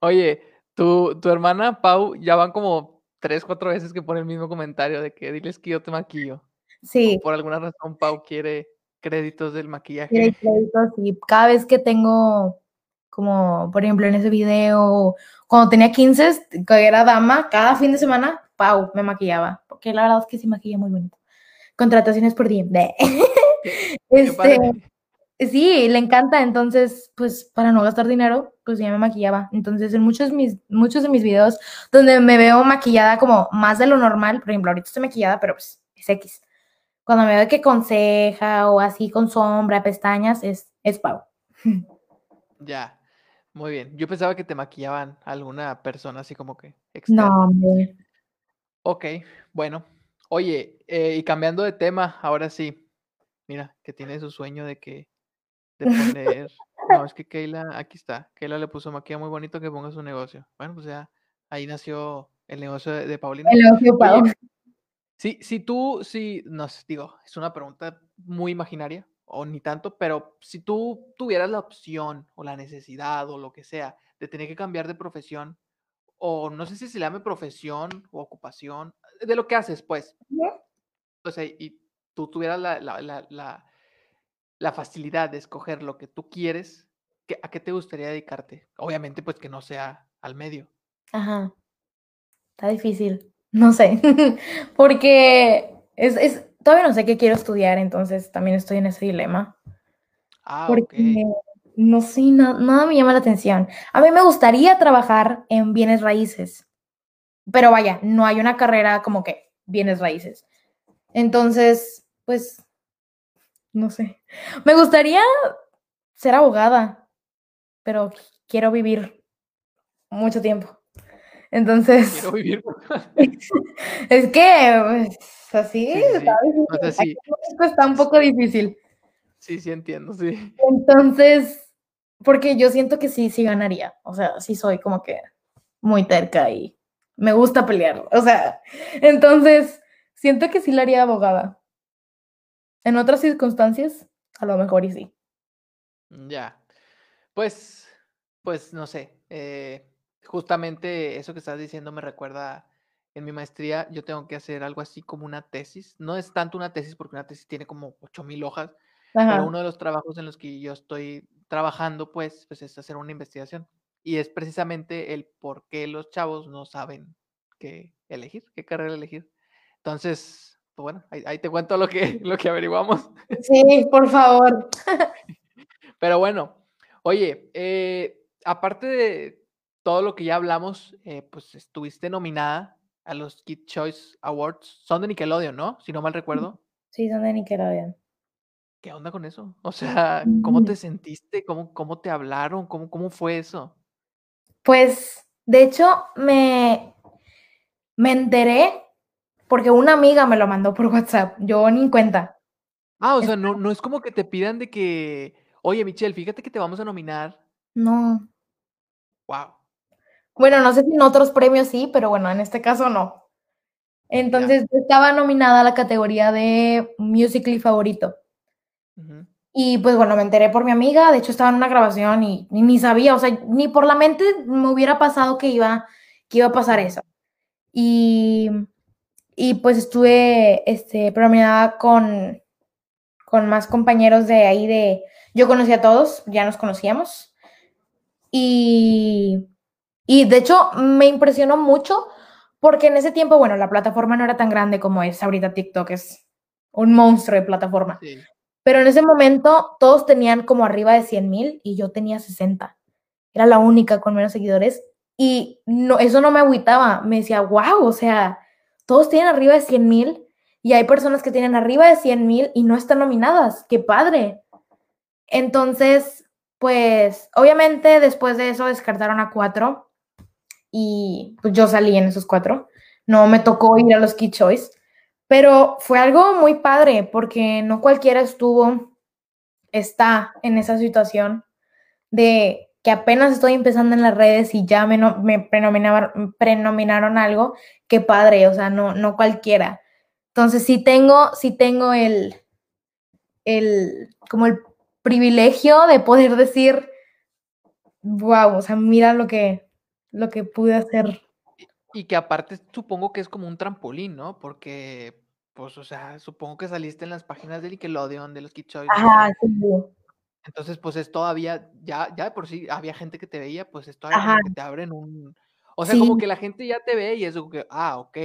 Oye, tu, tu hermana Pau ya van como tres, cuatro veces que pone el mismo comentario de que diles que yo te maquillo. Sí, Por alguna razón Pau quiere créditos del quiere maquillaje. créditos y cada vez que tengo, como por ejemplo en ese video, cuando tenía 15, que era dama, cada fin de semana, Pau me maquillaba, porque la verdad es que sí maquilla muy bonito. Contrataciones por día. Este, sí, le encanta, entonces, pues para no gastar dinero, pues ya me maquillaba. Entonces, en muchos, mis, muchos de mis videos donde me veo maquillada como más de lo normal, por ejemplo, ahorita estoy maquillada, pero pues es X. Cuando me veo que con ceja o así con sombra, pestañas, es, es Pau. Ya, muy bien. Yo pensaba que te maquillaban alguna persona así como que externa. No, hombre. Ok, bueno. Oye, eh, y cambiando de tema, ahora sí. Mira, que tiene su sueño de que de poner. No, es que Keila, aquí está. Keila le puso maquilla muy bonito que ponga su negocio. Bueno, pues ya ahí nació el negocio de, de Paulina. El ocio Pau. Oye, si, si tú, si, no sé, digo, es una pregunta muy imaginaria, o ni tanto, pero si tú tuvieras la opción o la necesidad o lo que sea de tener que cambiar de profesión, o no sé si se llame profesión o ocupación, de lo que haces, pues, o sea, y tú tuvieras la, la, la, facilidad de escoger lo que tú quieres, ¿qué- ¿a qué te gustaría dedicarte? Obviamente, pues que no sea al medio. Ajá. Está difícil. No sé. Porque es, es, todavía no sé qué quiero estudiar, entonces también estoy en ese dilema. Ah, Porque no sé, na- nada me llama la atención. A mí me gustaría trabajar en bienes raíces, pero vaya, no hay una carrera como que bienes raíces. Entonces, pues, no sé. Me gustaría ser abogada, pero quiero vivir mucho tiempo. Entonces, Quiero vivir. es que, pues, así, Sí, sí, sí. está difícil. O sea, Aquí sí, en México está un poco difícil. sí, sí entiendo, sí. Entonces, porque yo siento que sí, sí ganaría. O sea, sí soy como que muy terca y me gusta pelear. O sea, entonces, siento que sí la haría abogada. En otras circunstancias, a lo mejor y sí. Ya. Pues, pues no sé. eh, justamente eso que estás diciendo me recuerda en mi maestría. Yo tengo que hacer algo así como una tesis. No es tanto una tesis porque una tesis tiene como 8000 hojas, pero Ajá. uno de los trabajos en los que yo estoy trabajando, pues, pues es hacer una investigación. Y es precisamente el por qué los chavos no saben qué elegir, qué carrera elegir. Entonces, pues bueno, ahí, ahí te cuento lo que, lo que averiguamos. Sí, por favor. Pero bueno, oye, eh, aparte de todo lo que ya hablamos, eh, pues estuviste nominada a los Kid Choice Awards. Son de Nickelodeon, ¿no? Si no mal recuerdo. Sí, son de Nickelodeon. ¿Qué onda con eso? O sea, ¿cómo te sentiste? ¿Cómo, cómo te hablaron? ¿Cómo, ¿Cómo fue eso? Pues, de hecho, me, me enteré porque una amiga me lo mandó por WhatsApp. Yo ni en cuenta. Ah, o sea, no, no es como que te pidan de que, oye, Michelle, fíjate que te vamos a nominar. No. Wow. Bueno, no sé si en otros premios sí, pero bueno, en este caso no. Entonces, yo estaba nominada a la categoría de Musical.ly favorito. Ujú. Y pues bueno, me enteré por mi amiga, de hecho estaba en una grabación y, ni sabía, o sea, ni por la mente me hubiera pasado que iba, que iba a pasar eso. Y, y pues estuve este, nominada con, con más compañeros de ahí de... Yo conocí a todos, ya nos conocíamos. Y, y de hecho me impresionó mucho porque en ese tiempo, bueno, la plataforma no era tan grande como es ahorita TikTok, es un monstruo de plataforma. Sí. Pero en ese momento todos tenían como arriba de 100 mil y yo tenía 60. Era la única con menos seguidores. Y no, eso no me agüitaba. Me decía, wow, o sea, todos tienen arriba de 100 mil y hay personas que tienen arriba de 100 mil y no están nominadas. ¡Qué padre! Entonces, pues, obviamente después de eso descartaron a cuatro y pues yo salí en esos cuatro. No me tocó ir a los Kid Choice. Pero fue algo muy padre porque no cualquiera estuvo, está en esa situación de que apenas estoy empezando en las redes y ya me, no, me prenominaron, prenominaron algo, qué padre, o sea, no, no cualquiera. Entonces sí tengo, sí tengo el, el, como el privilegio de poder decir, wow, o sea, mira lo que, lo que pude hacer. Y que aparte supongo que es como un trampolín, ¿no? Porque, pues, o sea, supongo que saliste en las páginas de Nickelodeon, de los Kid Choice. Ajá, sí. Entonces, pues es todavía, ya, ya de por sí había gente que te veía, pues es todavía Ajá. que te abren un. O sea, Sí. como que la gente ya te ve y es como que, ah, ok,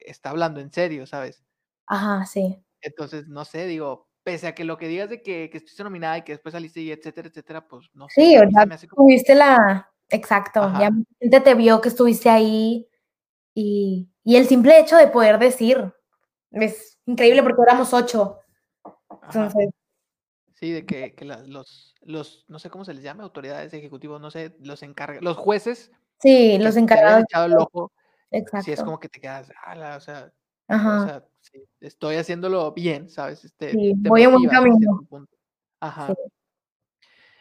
está hablando en serio, ¿sabes? Ajá, sí. Entonces, no sé, digo, pese a que lo que digas de que, que estuviste nominada y que después saliste y etcétera, etcétera, pues no sé. Sí, o sea, como. tuviste la. Exacto, Ajá. ya gente te vio que estuviste ahí y, y el simple hecho de poder decir es increíble porque éramos ocho. Ajá. Entonces, Sí, de que, que la- los, los, no sé cómo se les llama, autoridades ejecutivos, no sé, los encarga, los jueces sí, los encargados. echado el ojo, Exacto. si es como que te quedas, ala, o sea, o Ajá. sea, sí, estoy haciéndolo bien, ¿sabes? Este, Sí, te voy en buen hasta camino. Ajá. Sí.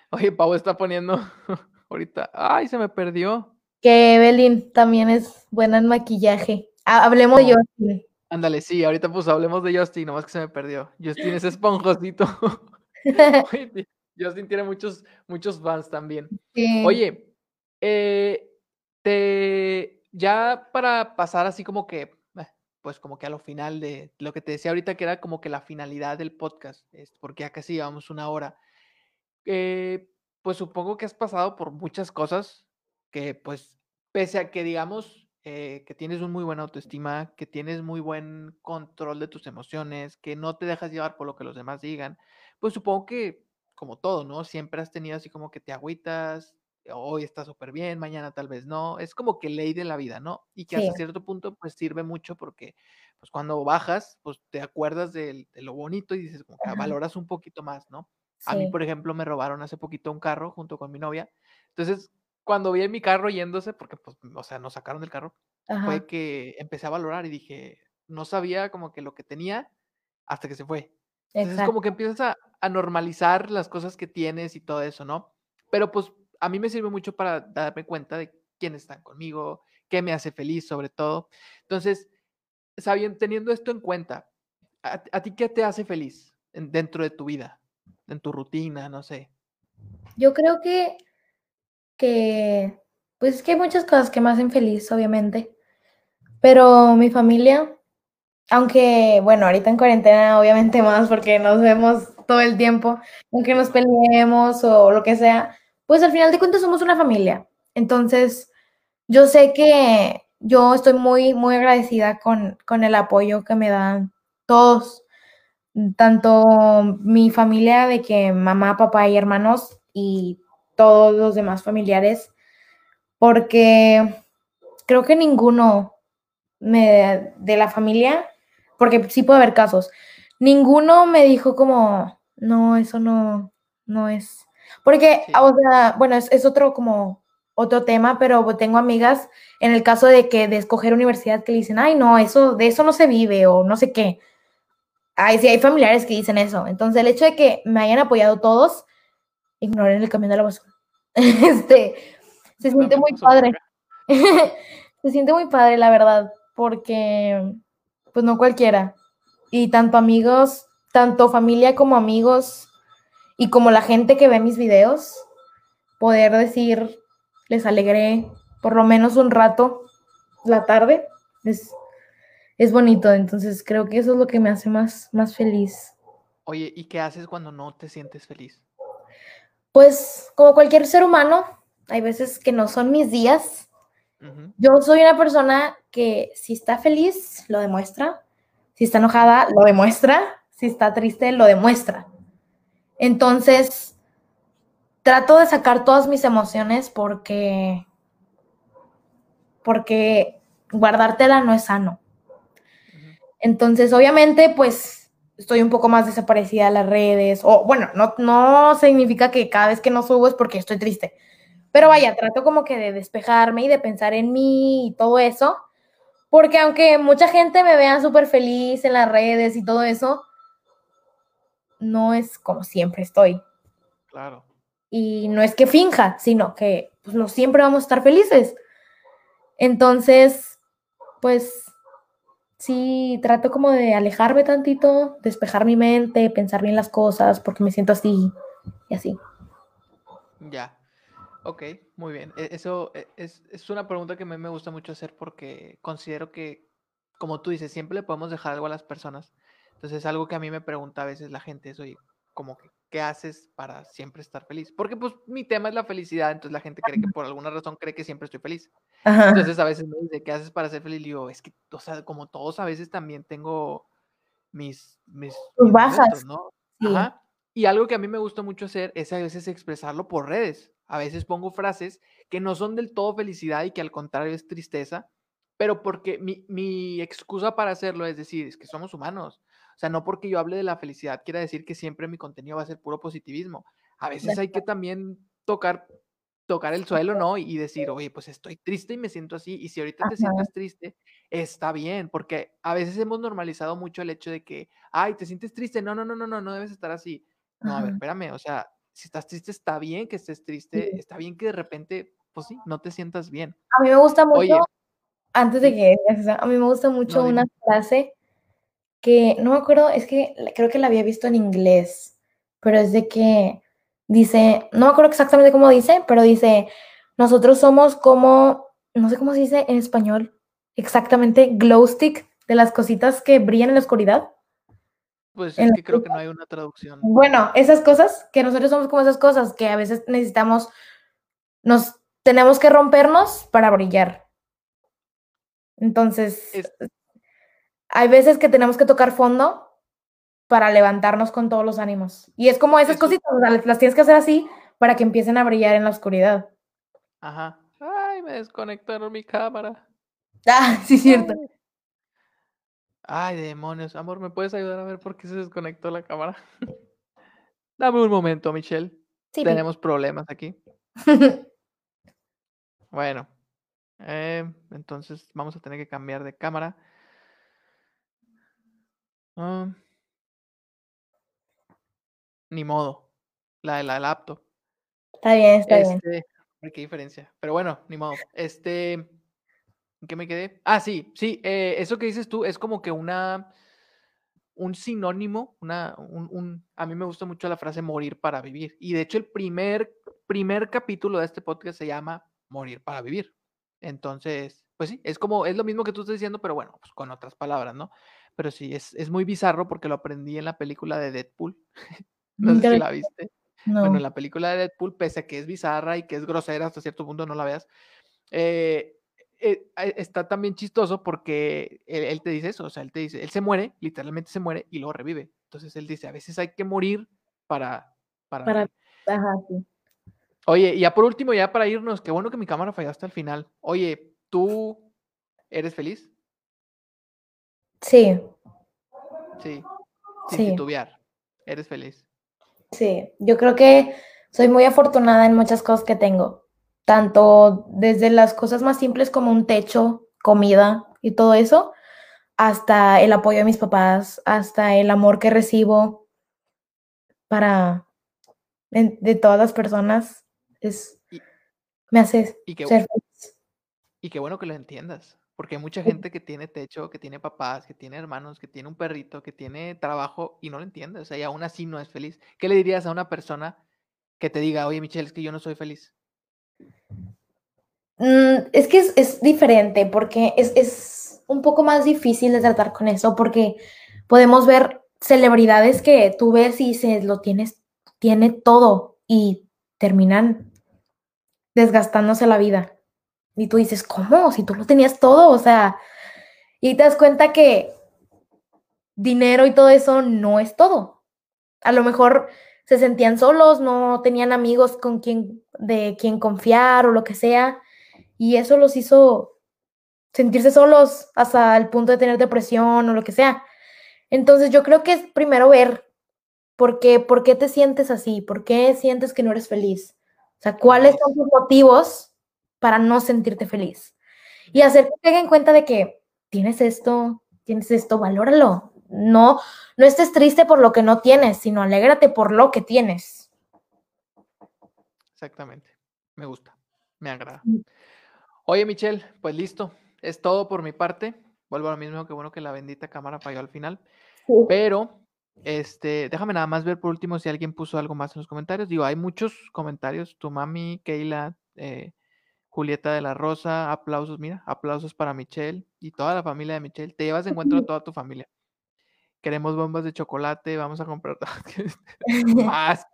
Oye, Pau está poniendo ahorita, ay, se me perdió. Que Evelyn también es buena en maquillaje. Ah, hablemos de. Justin. Ándale, sí, ahorita pues hablemos de Justin, nomás que se me perdió. Justin es esponjosito. Justin tiene muchos, muchos fans también. Sí. Oye, eh, te, ya para pasar así como que, eh, pues como que a lo final de lo que te decía ahorita, que era como que la finalidad del podcast, es porque ya casi llevamos una hora. Eh, pues supongo que has pasado por muchas cosas que pues pese a que digamos eh, que tienes un muy buena autoestima, que tienes muy buen control de tus emociones, que no te dejas llevar por lo que los demás digan, pues supongo que como todo, ¿no? Siempre has tenido así como que te agüitas, hoy está súper bien, mañana tal vez no, es como que ley de la vida, ¿no? Y que hasta cierto punto pues sirve mucho porque pues cuando bajas, pues te acuerdas de, lo bonito y dices como que valoras un poquito más, ¿no? A mí, por ejemplo, me robaron hace poquito un carro junto con mi novia. Entonces, cuando vi mi carro yéndose, porque, pues, o sea, nos sacaron del carro, fue que empecé a valorar y dije, no sabía como que lo que tenía hasta que se fue. Entonces, como que empiezas a, normalizar las cosas que tienes y todo eso, ¿no? Pero, pues, a mí me sirve mucho para darme cuenta de quiénes están conmigo, qué me hace feliz, sobre todo. Entonces, sabiendo, teniendo esto en cuenta, ¿a, a ti qué te hace feliz dentro de tu vida, en tu rutina, no sé? Yo creo que que, pues es que hay muchas cosas que me hacen feliz, obviamente. Pero mi familia, aunque, bueno, ahorita en cuarentena, obviamente más porque nos vemos todo el tiempo, aunque nos peleemos o lo que sea, pues al final de cuentas somos una familia. Entonces, yo sé que yo estoy muy, muy agradecida con, con el apoyo que me dan todos, tanto mi familia de que mamá, papá y hermanos y todos los demás familiares, porque creo que ninguno me, de la familia, porque sí puede haber casos, ninguno me dijo como, no, eso no, no es. Porque, o sea, bueno, es, otro como otro tema, pero tengo amigas en el caso de que de escoger universidad que dicen, ay, no, eso, de eso no se vive o no sé qué. Ay, sí, hay familiares que dicen eso. Entonces, el hecho de que me hayan apoyado todos, ignoren el camión de la basura. Este, se siente muy padre. se siente muy padre, la verdad, porque pues no cualquiera. Y tanto amigos, tanto familia como amigos y como la gente que ve mis videos, poder decir, les alegré por lo menos un rato la tarde, es, es bonito. Entonces creo que eso es lo que me hace más, más feliz. Oye, ¿y qué haces cuando no te sientes feliz? Pues como cualquier ser humano, hay veces que no son mis días. Yo soy una persona que si está feliz, lo demuestra. Si está enojada, lo demuestra. Si está triste, lo demuestra. Entonces, trato de sacar todas mis emociones porque porque guardártela no es sano. Entonces, obviamente, pues estoy un poco más desaparecida de las redes, o bueno, no, no significa que cada vez que no subo es porque estoy triste, pero vaya, trato como que de despejarme y de pensar en mí y todo eso, porque aunque mucha gente me vea súper feliz en las redes y todo eso, no es como siempre estoy. Claro. Y no es que finja, sino que pues, no siempre vamos a estar felices. Entonces, pues sí trato como de alejarme tantito, despejar mi mente, pensar bien las cosas, porque me siento así y así. Ya. Ok, muy bien. E, eso e, es, es una pregunta que a mí me gusta mucho hacer porque considero que, como tú dices, siempre le podemos dejar algo a las personas. Entonces es algo que a mí me pregunta a veces la gente, es, oye, como que, ¿qué haces para siempre estar feliz? Porque pues mi tema es la felicidad, entonces la gente cree que por alguna razón cree que siempre estoy feliz. Entonces a veces me dice, ¿qué haces para ser feliz? Y digo, es que, o sea, como todos a veces también tengo mis, mis, bajas, ¿no? Ajá. Y algo que a mí me gusta mucho hacer es a veces expresarlo por redes. A veces pongo frases que no son del todo felicidad y que al contrario es tristeza, pero porque mi, mi excusa para hacerlo es decir, es que somos humanos. O sea, no porque yo hable de la felicidad quiera decir que siempre mi contenido va a ser puro positivismo. A veces hay que también tocar tocar el suelo, ¿no? Y decir, oye, pues estoy triste y me siento así. Y si ahorita te sientes triste, está bien, porque a veces hemos normalizado mucho el hecho de que, ay, te sientes triste. No, no, no, no, no, no debes estar así. No, a ver, espérame, o sea, si estás triste, está bien que estés triste, está bien que de repente, pues sí, no te sientas bien. A mí me gusta mucho, antes de que, a mí me gusta mucho una frase que no me acuerdo, es que creo que la había visto en inglés, pero es de que dice, no me acuerdo exactamente cómo dice, pero dice, nosotros somos como, no sé cómo se dice en español, exactamente glow stick de las cositas que brillan en la oscuridad. Pues es que creo que no hay una traducción. Bueno, esas cosas, que nosotros somos como esas cosas que a veces necesitamos, nos tenemos que rompernos para brillar. Entonces, hay veces que tenemos que tocar fondo para levantarnos con todos los ánimos. Y es como esas cositas, las tienes que hacer así para que empiecen a brillar en la oscuridad. Ajá. Ay, me desconectaron mi cámara. Ah, sí, cierto. Ay, demonios. Amor, ¿me puedes ayudar a ver por qué se desconectó la cámara? Dame un momento, Michelle. Tenemos problemas aquí. bueno. Eh, entonces vamos a tener que cambiar de cámara. Ah. ni modo. La de la laptop. Está bien, está bien. Este, qué diferencia. Pero bueno, ni modo. Este, ¿en qué me quedé? Ah, sí, sí. Eh, eso que dices tú es como que una, un sinónimo, una, un, un, a mí me gusta mucho la frase morir para vivir. Y de hecho el primer, primer capítulo de este podcast se llama Morir para vivir. Entonces, pues sí, es como, es lo mismo que tú estás diciendo, pero bueno, pues con otras palabras, ¿no? Pero sí, es, es muy bizarro porque lo aprendí en la película de Deadpool. no sé si la viste. Bueno, en la película de Deadpool, pese a que es bizarra y que es grosera hasta cierto punto, no la veas, eh, eh, está también chistoso porque él, te dice eso, o sea, él te dice, él se muere, literalmente se muere y luego revive. Entonces él dice, a veces hay que morir para... Para, para ajá, sí. Oye, y ya por último, ya para irnos, qué bueno que mi cámara falló hasta el final. Oye, ¿tú eres feliz? Sí. Sí. Sin sí. titubear. ¿Eres feliz? Sí, yo creo que soy muy afortunada en muchas cosas que tengo, tanto desde las cosas más simples como un techo, comida y todo eso, hasta el apoyo de mis papás, hasta el amor que recibo para de, todas las personas es me hace ser feliz. Y qué bueno que lo entiendas. Porque hay mucha gente que tiene techo, que tiene papás, que tiene hermanos, que tiene un perrito, que tiene trabajo y no lo entiende. O sea, y aún así no es feliz. ¿Qué le dirías a una persona que te diga, oye, Michelle, es que yo no soy feliz? Mm, es que es, diferente porque es, es, un poco más difícil de tratar con eso porque podemos ver celebridades que tú ves y se lo tienes, tiene todo y terminan desgastándose la vida. Y tú dices, ¿cómo? Si tú lo tenías todo, o sea, y te das cuenta que dinero y todo eso no es todo. A lo mejor se sentían solos, no tenían amigos con quien, de quien confiar o lo que sea, y eso los hizo sentirse solos hasta el punto de tener depresión o lo que sea. Entonces yo creo que es primero ver por qué, por qué te sientes así, por qué sientes que no eres feliz. O sea, cuáles son tus motivos para no sentirte feliz. Y hacer que tengan cuenta de que tienes esto, tienes esto, valóralo. No, no estés triste por lo que no tienes, sino alégrate por lo que tienes. Exactamente. Me gusta. Me agrada. Mm. Oye, Michelle, pues listo. Es todo por mi parte. Vuelvo a lo mismo, que bueno que la bendita cámara falló al final. Pero, este, déjame nada más ver por último si alguien puso algo más en los comentarios. Digo, hay muchos comentarios. Tu mami, Keila, eh, Julieta de la Rosa, aplausos, mira, aplausos para Michelle y toda la familia de Michelle. Te llevas de encuentro a toda tu familia. Queremos bombas de chocolate, vamos a comprar más.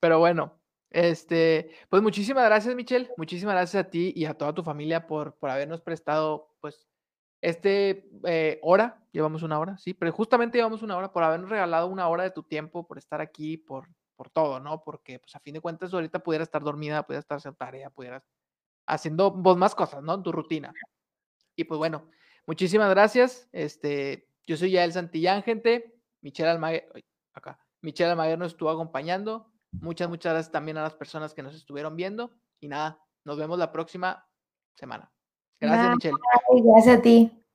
Pero bueno, este, pues muchísimas gracias, Michelle. Muchísimas gracias a ti y a toda tu familia por, por habernos prestado, pues, este eh, hora. Llevamos una hora, sí, pero justamente llevamos una hora por habernos regalado una hora de tu tiempo, por estar aquí, por por todo, ¿no? Porque, pues, a fin de cuentas, ahorita pudiera estar dormida, pudiera estar haciendo tarea, pudieras haciendo vos más cosas, ¿no? En tu rutina. Y pues bueno, muchísimas gracias. Este, yo soy Yael Santillán, gente. Michelle Almaguer, acá. Michelle Almaguer nos estuvo acompañando. Muchas, muchas gracias también a las personas que nos estuvieron viendo. Y nada, nos vemos la próxima semana. Gracias, Michelle. Gracias a ti.